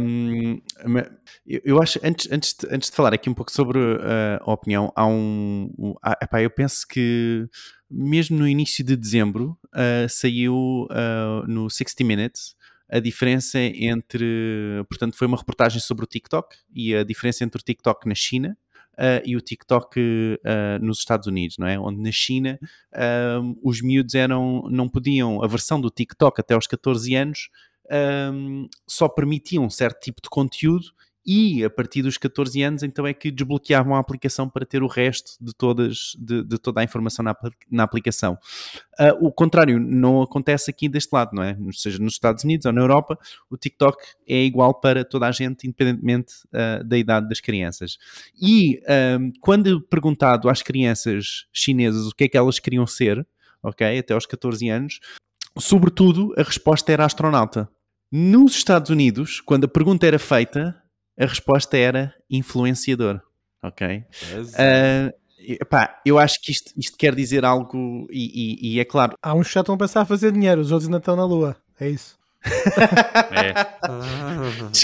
Um, eu, eu, acho, antes, antes, de, antes de falar aqui um pouco sobre uh, a opinião, há um. um epá, eu penso que mesmo no início de dezembro uh, saiu uh, no 60 Minutes a diferença entre. Portanto, foi uma reportagem sobre o TikTok e a diferença entre o TikTok na China uh, e o TikTok uh, nos Estados Unidos, não é? Onde na China uh, os miúdos eram, não podiam, a versão do TikTok até aos 14 anos só permitiam um certo tipo de conteúdo e a partir dos 14 anos então é que desbloqueavam a aplicação para ter o resto de, todas, de, de toda a informação na, na aplicação. Uh, o contrário não acontece aqui deste lado, não é? Seja nos Estados Unidos ou na Europa, o TikTok é igual para toda a gente, independentemente uh, da idade das crianças. E uh, quando perguntado às crianças chinesas o que é que elas queriam ser, ok, até aos 14 anos, sobretudo a resposta era astronauta. Nos Estados Unidos, quando a pergunta era feita, a resposta era influenciador. Ok? Uh, epá, eu acho que isto, isto quer dizer algo, e, e, e, é claro. Há uns que já estão a pensar a fazer dinheiro, os outros ainda estão na lua. É isso. é.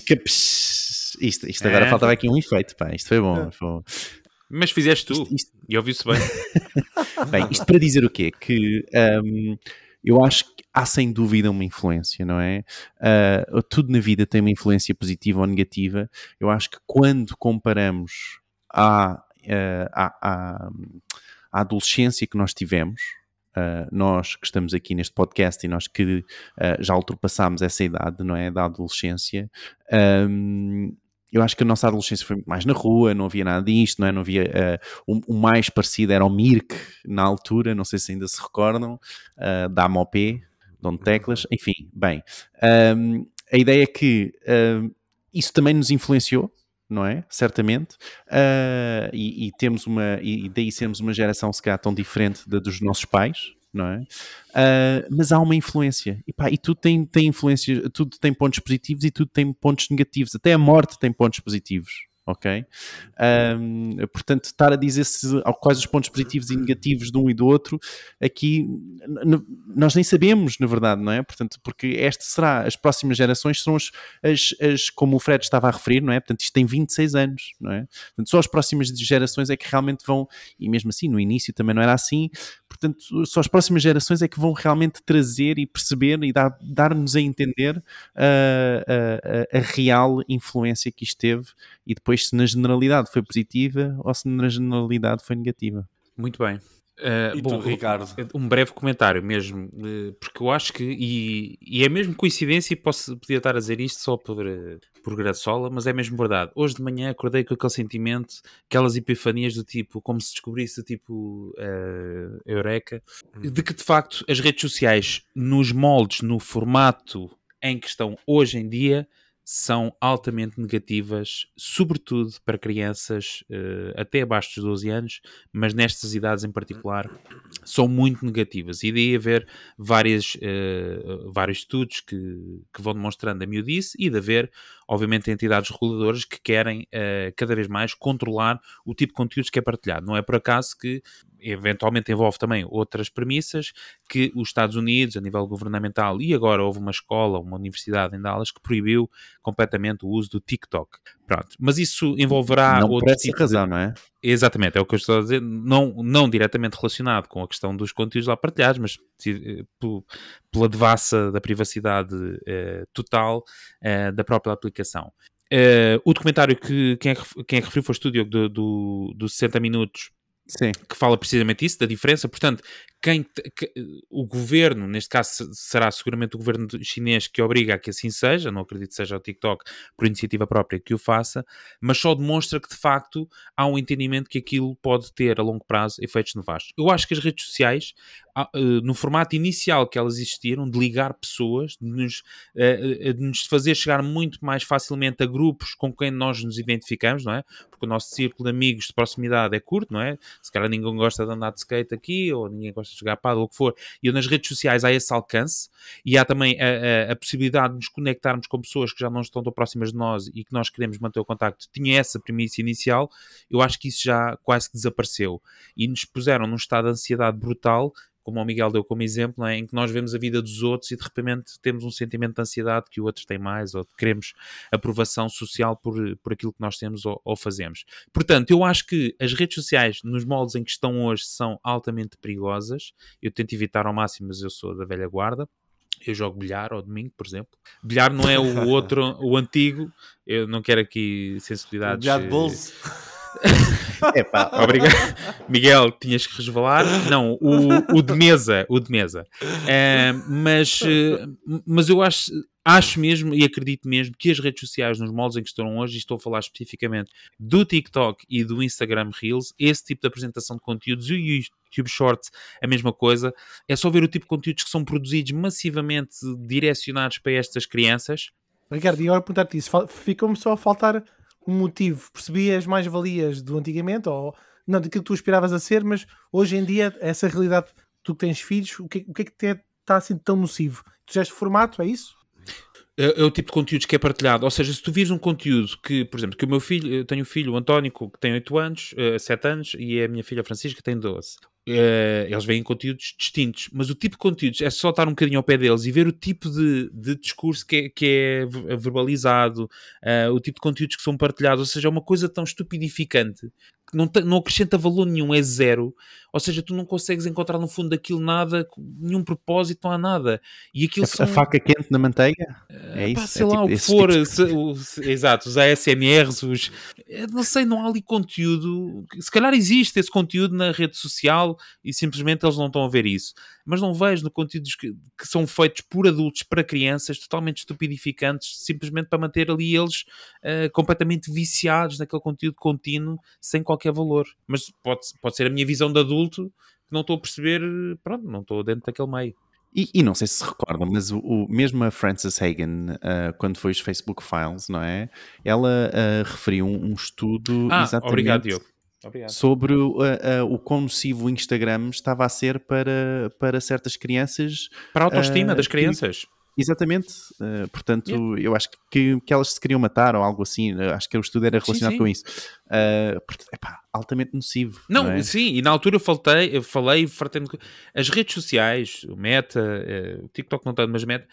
Isto, isto agora é. faltava aqui um efeito, pá. Isto foi bom. É. Foi... Mas fizeste tu, isto, isto... e ouviu-se bem. bem, isto para dizer o quê? Que um, eu acho que há sem dúvida uma influência, não é? Uh, tudo na vida tem uma influência positiva ou negativa. Eu acho que quando comparamos à, à, à adolescência que nós tivemos, Uh, nós que estamos aqui neste podcast e nós que uh, já ultrapassámos essa idade, não é? Da adolescência, um, eu acho que a nossa adolescência foi mais na rua, não havia nada disto, não é? Não havia. Uh, o, o, mais parecido era o Mirk na altura, não sei se ainda se recordam, uh, da AMOP, Dom Teclas, enfim, bem. Um, a ideia é que uh, isso também nos influenciou, não é? Certamente. Uh, e, e, temos uma. E daí sermos uma geração, se calhar, tão diferente da dos nossos pais, não é? Uh, mas há uma influência. E, pá, e tudo tem, tem influência, tudo tem pontos positivos e tudo tem pontos negativos. Até a morte tem pontos positivos ok? Um, portanto, estar a dizer se, quais os pontos positivos e negativos de um e do outro, aqui nós nem sabemos, na verdade, não é? Portanto, porque este será, as próximas gerações são as, as, as, como o Fred estava a referir, não é? Portanto, isto tem 26 anos, não é? Portanto, só as próximas gerações é que realmente vão, e mesmo assim, no início também não era assim, portanto, só as próximas gerações é que vão realmente trazer e perceber e dar-nos dar a entender a, a, a real influência que isto teve e depois se na generalidade foi positiva ou se na generalidade foi negativa. Muito bem. Uh, e bom, tu, Ricardo? Um breve comentário mesmo, porque eu acho que, e, e é mesmo coincidência, e posso, podia estar a dizer isto só por, por graçola, mas é mesmo verdade. Hoje de manhã acordei com aquele sentimento, aquelas epifanias do tipo, como se descobrisse do tipo uh, Eureka, hum. de que de facto as redes sociais, nos moldes, no formato em que estão hoje em dia, são altamente negativas, sobretudo para crianças uh, até abaixo dos 12 anos, mas nestas idades em particular são muito negativas. E daí haver várias, uh, vários estudos que, que vão demonstrando a miudice e de haver, obviamente, entidades reguladoras que querem uh, cada vez mais controlar o tipo de conteúdos que é partilhado. Não é por acaso que eventualmente envolve também outras premissas que os Estados Unidos, a nível governamental, e agora houve uma escola, uma universidade em Dallas que proibiu completamente o uso do TikTok. Pronto, mas isso envolverá não outro tipo razão, de... não é? Exatamente, é o que eu estou a dizer, não, não diretamente relacionado com a questão dos conteúdos lá partilhados, mas eh, pela devassa da privacidade eh, total eh, da própria aplicação. Uh, o documentário que quem é, quem é que referiu foi o estúdio do, do, do 60 Minutos Sim. que fala precisamente isso, da diferença. Portanto, quem, que, o governo, neste caso será seguramente o governo chinês que obriga a que assim seja, não acredito que seja o TikTok por iniciativa própria que o faça, mas só demonstra que de facto há um entendimento que aquilo pode ter a longo prazo efeitos nefastos. Eu acho que as redes sociais, eh, no formato inicial que elas existiram, de ligar pessoas, de nos, eh, eh, de nos fazer chegar muito mais facilmente a grupos com quem nós nos identificamos, não é? Porque o nosso círculo de amigos de proximidade é curto, não é? Se calhar ninguém gosta de andar de skate aqui, ou ninguém gosta jogar paddle, o que for, e nas redes sociais há esse alcance, e há também a, a, a, possibilidade de nos conectarmos com pessoas que já não estão tão próximas de nós e que nós queremos manter o contacto, tinha essa premissa inicial, eu acho que isso já quase que desapareceu, e nos puseram num estado de ansiedade brutal, como o Miguel deu como exemplo, é? em que nós vemos a vida dos outros e de repente temos um sentimento de ansiedade que o outro tem mais, ou queremos aprovação social por, por aquilo que nós temos ou, ou, fazemos. Portanto, eu acho que as redes sociais, nos moldes em que estão hoje, são altamente perigosas. Eu tento evitar ao máximo, mas eu sou da velha guarda. Eu jogo bilhar ao domingo, por exemplo. Bilhar não é o outro, o antigo. Eu não quero aqui sensibilidades. Bilhar de bolso. Obrigado. Miguel, tinhas que resvalar. Não, o, o de mesa, o de mesa. Uh, mas, uh, mas eu acho, acho mesmo e acredito mesmo que as redes sociais, nos moldes em que estão hoje, e estou a falar especificamente do TikTok e do Instagram Reels, esse tipo de apresentação de conteúdos e o YouTube Shorts, a mesma coisa. É só ver o tipo de conteúdos que são produzidos massivamente direcionados para estas crianças. Ricardo, e agora perguntar-te isso, ficou-me só a faltar um motivo, percebi as mais-valias do antigamente, ou não daquilo que tu aspiravas a ser, mas hoje em dia, essa realidade, tu tens filhos, o que, o que é que está assim tão nocivo? Tu já és formato, é isso? É, é, o tipo de conteúdos que é partilhado. Ou seja, se tu vires um conteúdo que, por exemplo, que o meu filho, eu tenho um filho, o António, que tem 8 anos, 7 eh, anos, e é a minha filha Francisca, tem 12. Uh, eles veem conteúdos distintos, mas o tipo de conteúdos é só estar um bocadinho ao pé deles e ver o tipo de, de discurso que é, que é verbalizado, uh, o tipo de conteúdos que são partilhados, ou seja, é uma coisa tão estupidificante que não, não acrescenta valor nenhum, é zero. Ou seja, tu não consegues encontrar no fundo daquilo nada, nenhum propósito, não há nada. E aquilo a, são... a faca quente na manteiga? É isso? Pá, sei é lá, tipo, o que for. Tipo... Se, o, se, exato, os ASMRs, os. Não sei, não há ali conteúdo. Se calhar existe esse conteúdo na rede social e simplesmente eles não estão a ver isso. Mas não vejo no conteúdos que, que são feitos por adultos para crianças, totalmente estupidificantes, simplesmente para manter ali eles uh, completamente viciados naquele conteúdo contínuo, sem qualquer valor. Mas pode, pode ser a minha visão de adulto que não estou a perceber, pronto, não estou dentro daquele meio. E, e, não sei se se recordam, mas o, o mesmo a Frances Hagan, uh, quando foi os Facebook Files, não é? Ela uh, referiu um, um estudo ah, exatamente obrigado, Diogo. Obrigado. sobre uh, uh, o quão nocivo o Instagram estava a ser para, para certas crianças. Para a autoestima uh, das crianças. Que, Exatamente, uh, portanto, yeah. eu acho que, que elas se queriam matar ou algo assim, acho que o estudo era relacionado sim, sim. com isso. Uh, epá, altamente nocivo. Não, não é? sim, e na altura eu faltei, eu falei, as redes sociais, o Meta, uh, o TikTok não tanto, mas Meta,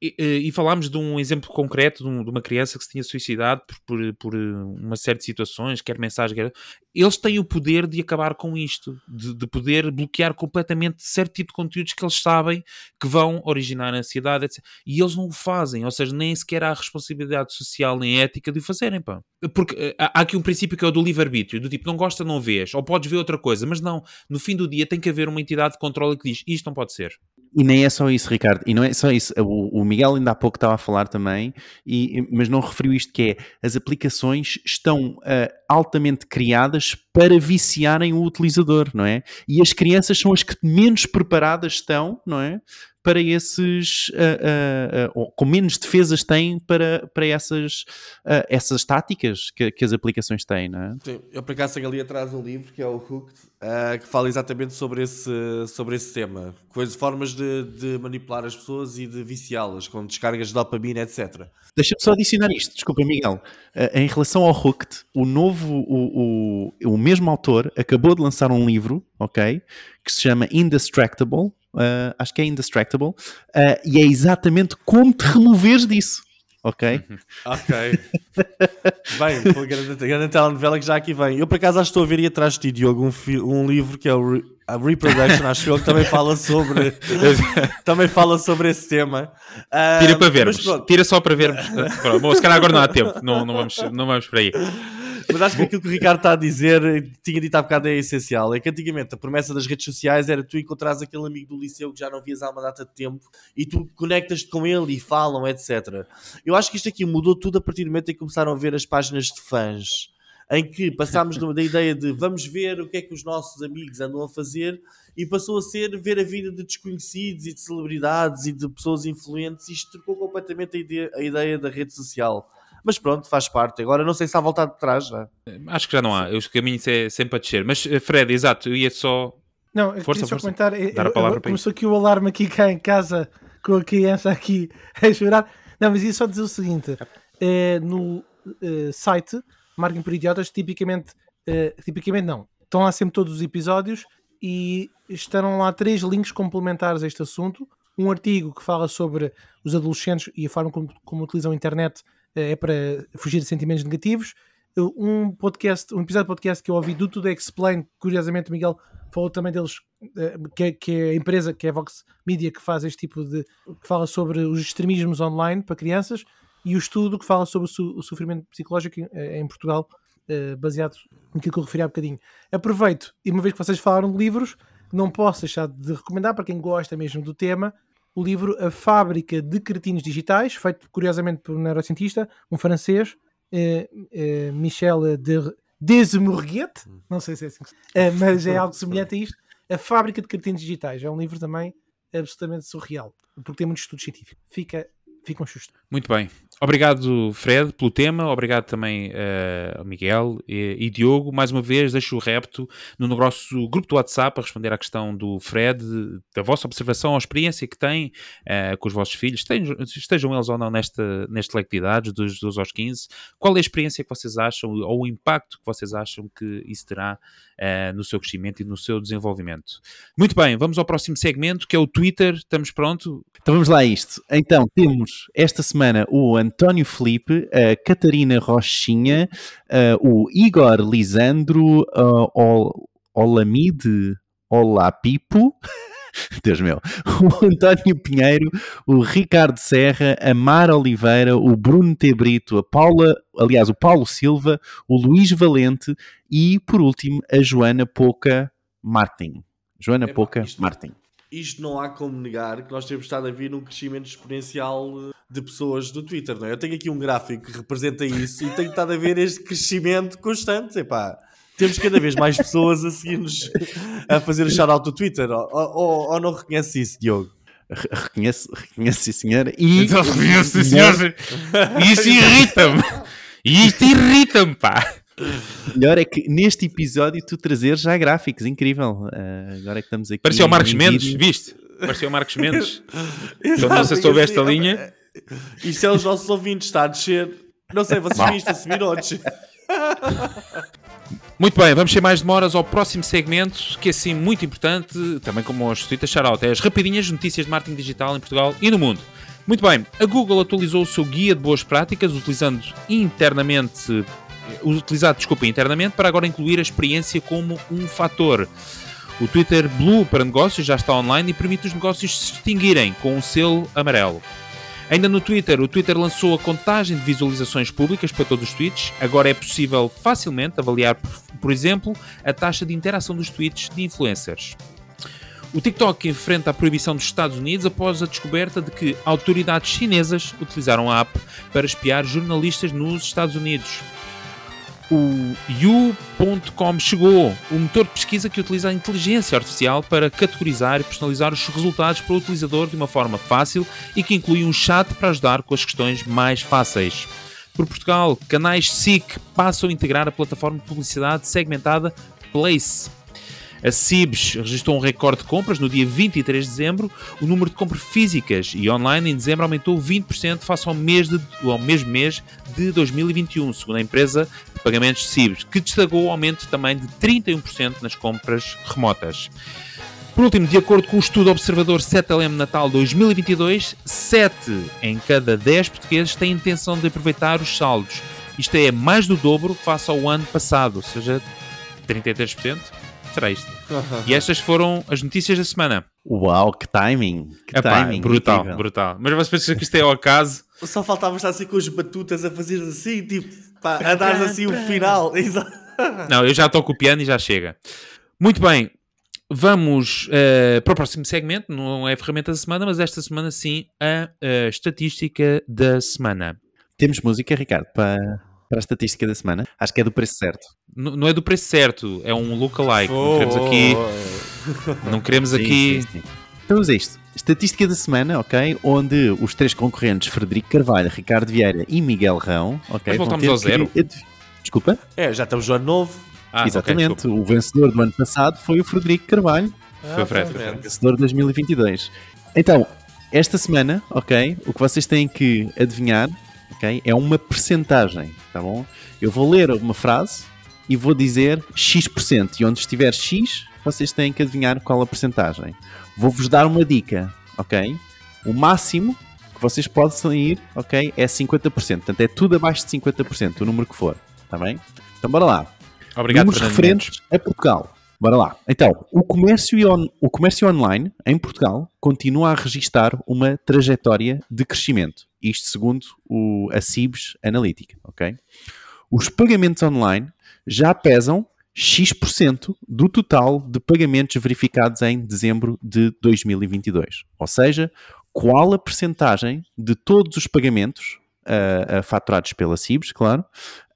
e, e, falámos de um exemplo concreto de, um, de, uma criança que se tinha suicidado por, por, por, uma série de situações, quer mensagem, quer... Eles têm o poder de acabar com isto, de, de poder bloquear completamente certo tipo de conteúdos que eles sabem que vão originar ansiedade, etc. E eles não o fazem, ou seja, nem sequer há responsabilidade social nem ética de o fazerem, pá. Porque eh, há aqui um princípio que é o do livre-arbítrio, do tipo, não gosta, não vês, ou podes ver outra coisa, mas não, no fim do dia tem que haver uma entidade de controle que diz, isto não pode ser. E nem é só isso, Ricardo, e não é só isso. O, o Miguel ainda há pouco estava a falar também, e, mas não referiu isto que é, as aplicações estão uh, altamente criadas para viciarem o utilizador, não é? E as crianças são as que menos preparadas estão, não é? Para esses, uh, uh, uh, com menos defesas têm para, para essas, essas táticas que, que, as aplicações têm, não é? Sim, eu por acaso tenho ali atrás um livro que é o Hooked, que fala exatamente sobre esse, sobre esse tema, coisas, formas de, de manipular as pessoas e de viciá-las, com descargas de dopamina, etc. Deixa-me só adicionar isto, desculpa Miguel, em relação ao Hooked, o novo, o, o, o mesmo autor acabou de lançar um livro, ok, que se chama Indistractable, uh, acho que é Indistractable, uh, e é exatamente como te removeres disso. Ok? ok. bem, foi grande, grande telenovela que já aqui vem. Eu por acaso acho que estou a ver aí atrás de ti, Diogo, um, um livro que é o Re a Reproduction, acho eu, que também fala sobre também fala sobre esse tema. Uh, Tira para vermos. Tira só para vermos. Bom, se calhar agora não há tempo. Não, não, vamos, não vamos para aí. Mas acho que aquilo que o Ricardo está a dizer, tinha dito há bocado, é essencial. É que antigamente a promessa das redes sociais era tu encontrares aquele amigo do liceu que já não vias há uma data de tempo e tu conectas-te com ele e falam, etc. Eu acho que isto aqui mudou tudo a partir do momento em que começaram a ver as páginas de fãs. Em que passámos da ideia de vamos ver o que é que os nossos amigos andam a fazer e passou a ser ver a vida de desconhecidos e de celebridades e de pessoas influentes. Isto trocou completamente a ideia, a ideia da rede social mas pronto, faz parte. Agora não sei se há voltado de trás já. Acho que já não há, os caminhos é sempre a descer. Mas eh, Fred, exato, eu ia só. Não, eu força, só comentar. Eh, Dar a palavra eu, começou aqui o alarme aqui cá em casa com a criança aqui a chorar. Não, mas ia só dizer o seguinte: é, no é, site Marketing por Idiotas, tipicamente, é, tipicamente não, estão lá sempre todos os episódios e estarão lá três links complementares a este assunto. Um artigo que fala sobre os adolescentes e a forma como, como utilizam a internet é para fugir de sentimentos negativos. Um podcast, um episódio de podcast que eu ouvi do Tudo Explain, curiosamente o Miguel falou também deles, eh, que é, que é a empresa, que é a Vox Media, que faz este tipo de. que fala sobre os extremismos online para crianças e o estudo que fala sobre o, sofrimento psicológico eh, em Portugal, eh, baseado naquilo que eu referi há bocadinho. Aproveito, e uma vez que vocês falaram de livros, não posso deixar de recomendar para quem gosta mesmo do tema o livro A Fábrica de Cretinos Digitais, feito curiosamente por um neurocientista, um francês, eh, eh, Michel de Desmourguet, não sei se é assim, eh, mas é algo semelhante a isto. A Fábrica de Cretinos Digitais é um livro também absolutamente surreal, porque tem muito estudo científico. Fica, fica um susto. Muito bem. Obrigado, Fred, pelo tema. Obrigado também uh, Miguel e, e, Diogo. Mais uma vez, deixo o repto no nosso grupo do WhatsApp a responder à questão do Fred, da vossa observação, a experiência que tem uh, com os vossos filhos, estejam, estejam eles ou não nesta, neste leque de idades, dos 12 aos 15. Qual é a experiência que vocês acham, ou o impacto que vocês acham que isso terá uh, no seu crescimento e no seu desenvolvimento? Muito bem, vamos ao próximo segmento, que é o Twitter. Estamos pronto? Então vamos lá a isto. Então, temos esta semana o António Felipe, a Catarina Rochinha, o Igor Lisandro, uh, Olamide Olapipo. Deus meu, o António Pinheiro, o Ricardo Serra, a Mara Oliveira, o Bruno T. Brito, a Paula, aliás, o Paulo Silva, o Luís Valente e, por último, a Joana Pouca Martin. Joana Pouca Martin isto não há como negar que nós temos estado a vir num crescimento exponencial eh, de pessoas do Twitter, não é? Eu tenho aqui um gráfico que representa isso e tenho estado a ver este crescimento constante. Epá, temos cada vez mais pessoas a seguir-nos a fazer o shout-out do Twitter. Ou, ou, ou, não reconhece isso, Diogo? Reconheço, reconheço sim, senhor. E... Então reconheço, sim, senhor. Isso irrita-me. Isto irrita-me, pá. Melhor é que neste episódio tu trazer já gráficos, incrível. Uh, agora é que estamos aqui. Parecia o Marcos Mendes, viste? Parecia o Marcos Mendes. então não sei se soube esta linha. Isto é os nossos ouvintes, está a descer. Não sei, vocês viram isto a subir Muito bem, vamos sem mais demoras ao próximo segmento, que é sim muito importante, também como os tweets shout é as rapidinhas notícias de marketing digital em Portugal e no mundo. Muito bem, a Google atualizou o seu guia de boas práticas, utilizando internamente utilizado, desculpa, internamente para agora incluir a experiência como um fator. O Twitter Blue para negócios já está online e permite os negócios se distinguirem com um selo amarelo. Ainda no Twitter, o Twitter lançou a contagem de visualizações públicas para todos os tweets. Agora é possível facilmente avaliar, por exemplo, a taxa de interação dos tweets de influencers. O TikTok enfrenta a proibição dos Estados Unidos após a descoberta de que autoridades chinesas utilizaram a app para espiar jornalistas nos Estados Unidos. O You.com chegou, o motor de pesquisa que utiliza a inteligência artificial para categorizar e personalizar os resultados para o utilizador de uma forma fácil e que inclui um chat para ajudar com as questões mais fáceis. Por Portugal, canais SIC passam a integrar a plataforma de publicidade segmentada Place. A Cibes registrou um recorde de compras no dia 23 de dezembro. O número de compras físicas e online em dezembro aumentou 20% face ao, mês de, ao mesmo mês de 2021, segundo a empresa de pagamentos Cibes, que destacou o aumento também de 31% nas compras remotas. Por último, de acordo com o estudo Observador 7LM Natal 2022, 7 em cada 10 portugueses têm intenção de aproveitar os saldos. Isto é mais do dobro face ao ano passado, ou seja, 33% será isto. E estas foram as notícias da semana. Uau, que timing! Que Epá, timing! brutal, incrível. brutal. Mas você pensa que isto é ao acaso? Só faltava estar assim com os batutas a fazer assim, tipo, pá, a dar assim o final. Exato. Não, eu já estou copiando e já chega. Muito bem, vamos eh, para o próximo segmento. Não é a ferramenta da semana, mas esta semana sim a, a estatística da semana. Temos música, Ricardo, para, para a estatística da semana. Acho que é do preço certo. N- não é do preço certo, é um lookalike. Não queremos Oh, aqui. oh, Não queremos Sim, aqui. sim, sim. Então é isto. Estatística da semana, ok? Onde os três concorrentes, Frederico Carvalho, Ricardo Vieira e Miguel Rão, ok? Mas voltamos ao que zero? adiv- Desculpa? É, já estamos no ano novo. Ah, Exatamente. desculpa. o vencedor do ano passado foi o Frederico Carvalho, Foi o Fred. pronto. foi o Fred. vencedor de 2022. Então, esta semana, ok? O que vocês têm que adivinhar, ok? É uma percentagem, tá bom? Eu vou ler uma frase e vou dizer X%. E onde estiver X, vocês têm que adivinhar qual a percentagem. Vou-vos dar uma dica, ok? O máximo que vocês podem ir, ok? É 50%. Portanto, é tudo abaixo de 50%, o número que for, tá bem? Então, bora lá. Obrigado, Números referentes a Portugal. Bora lá. Então, o comércio, on- o comércio online em Portugal continua a registar uma trajetória de crescimento. Isto segundo o, a Cibes Analytica, ok? Os pagamentos online já pesam X% do total de pagamentos verificados em dezembro de 2022. Ou seja, qual a percentagem de todos os pagamentos ah, ah, faturados pela Cibes, claro,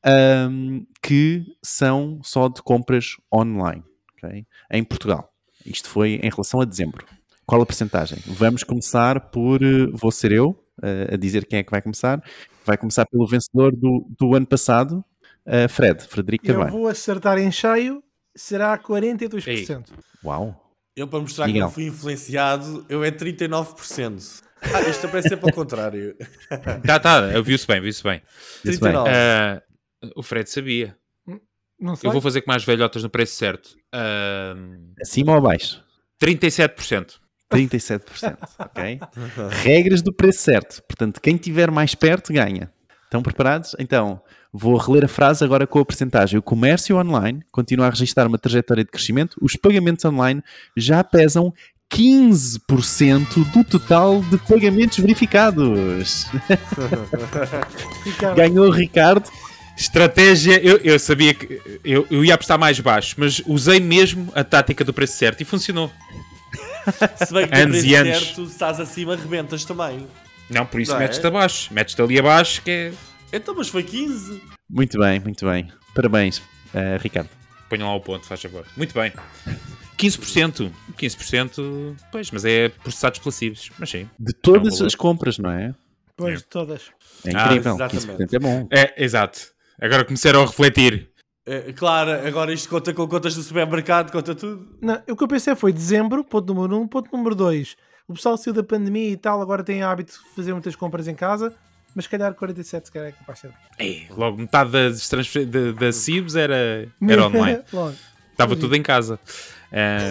ahm, que são só de compras online ok? em Portugal. Isto foi em relação a dezembro. Qual a percentagem? Vamos começar por. eh, Vou ser eu eh, a dizer quem é que vai começar. Vai começar pelo vencedor do, do ano passado, eh, Fred, Frederico Eu Carvalho. vou acertar em cheio, será 42%. Uau! Eu, para mostrar que Miguel. não fui influenciado, eu é 39%. Ah, isto é sempre ao contrário. Tá, tá, eu viu-se bem, viu-se bem. Disse bem. 39. Ah, o Fred sabia. Não sei. Eu vou fazer com mais velhotas no preço certo. Ah, Acima ou abaixo? 37%. 37%. ok? Regras do preço certo. Portanto, quem tiver mais perto ganha. Estão preparados? Então, vou reler a frase agora com a percentagem. O comércio online continua a registrar uma trajetória de crescimento. Os pagamentos online já pesam 15% do total de pagamentos verificados. Ricardo, Ganhou o Ricardo. Estratégia, eu, eu sabia que eu, eu ia apostar mais baixo, mas usei mesmo a tática do preço certo e funcionou. Se bem que Anos no e preço anos. certo, estás acima, rebentas também. Não, por isso é? metes-te abaixo. Metes-te ali abaixo que é. Então, mas foi 15. Muito bem, muito bem. Parabéns, eh, Ricardo. Ponham lá o ponto, faz favor. Muito bem. 15%. 15%, pois, mas é processados pela. Mas sim. De todas É um as compras, não é? depois de todas. É Ah, incrível. exatamente. 15% é bom. É, exato. Agora começaram a refletir. É, claro, agora isto conta com contas do supermercado, conta tudo. Não, o que eu pensei foi dezembro, ponto número 1, um, ponto número 2. O pessoal saiu da pandemia e tal, agora tem hábito de fazer muitas compras em casa, mas se calhar 47 se calhar é capaz de ser. Ei, logo metade das transfer... da, da Cibes era, era online. Estava tudo em casa. Ah,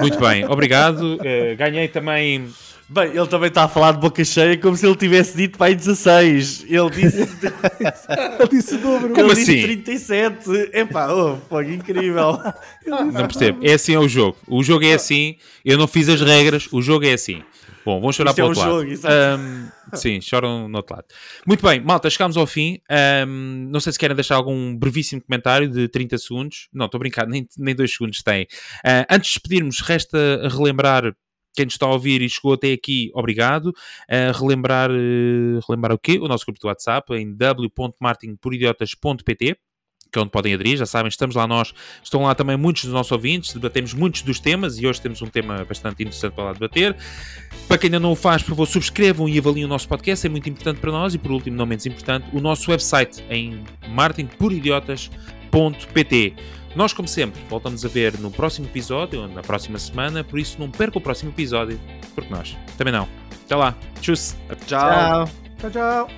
muito bem, obrigado. Ah, ganhei também. Bem, ele também está a falar de boca cheia como se ele tivesse dito vai 16. Ele disse, Ele disse o dobro. Como ele disse assim? 37. Epá, oh, foi incrível. Não percebo. É assim é o jogo. O jogo é assim. Eu não fiz as regras. O jogo é assim. Bom, vão chorar Isto para é o um outro lado. jogo, exato. Ahm, sim, choram no outro lado. Muito bem, malta, chegámos ao fim. Ahm, não sei se querem deixar algum brevíssimo comentário de 30 segundos. Não, estou a brincar, nem, nem 2 segundos tem. Ah, antes de despedirmos, resta relembrar quem nos está a ouvir e chegou até aqui, obrigado. Ah, relembrar, eh, relembrar o quê? O nosso grupo do WhatsApp em w.martinporidiotas.pt que é onde podem aderir, já sabem, estamos lá nós, estão lá também muitos dos nossos ouvintes, debatemos muitos dos temas e hoje temos um tema bastante interessante para lá debater. Para quem ainda não o faz, por favor, subscrevam e avaliem o nosso podcast, é muito importante para nós e, por último, não menos importante, o nosso website em martinpuridiotas.pt. Nós, como sempre, voltamos a ver no próximo episódio, na próxima semana, por isso não perca o próximo episódio, porque nós também não. Até lá, tchau! Tchau. Tchau, tchau.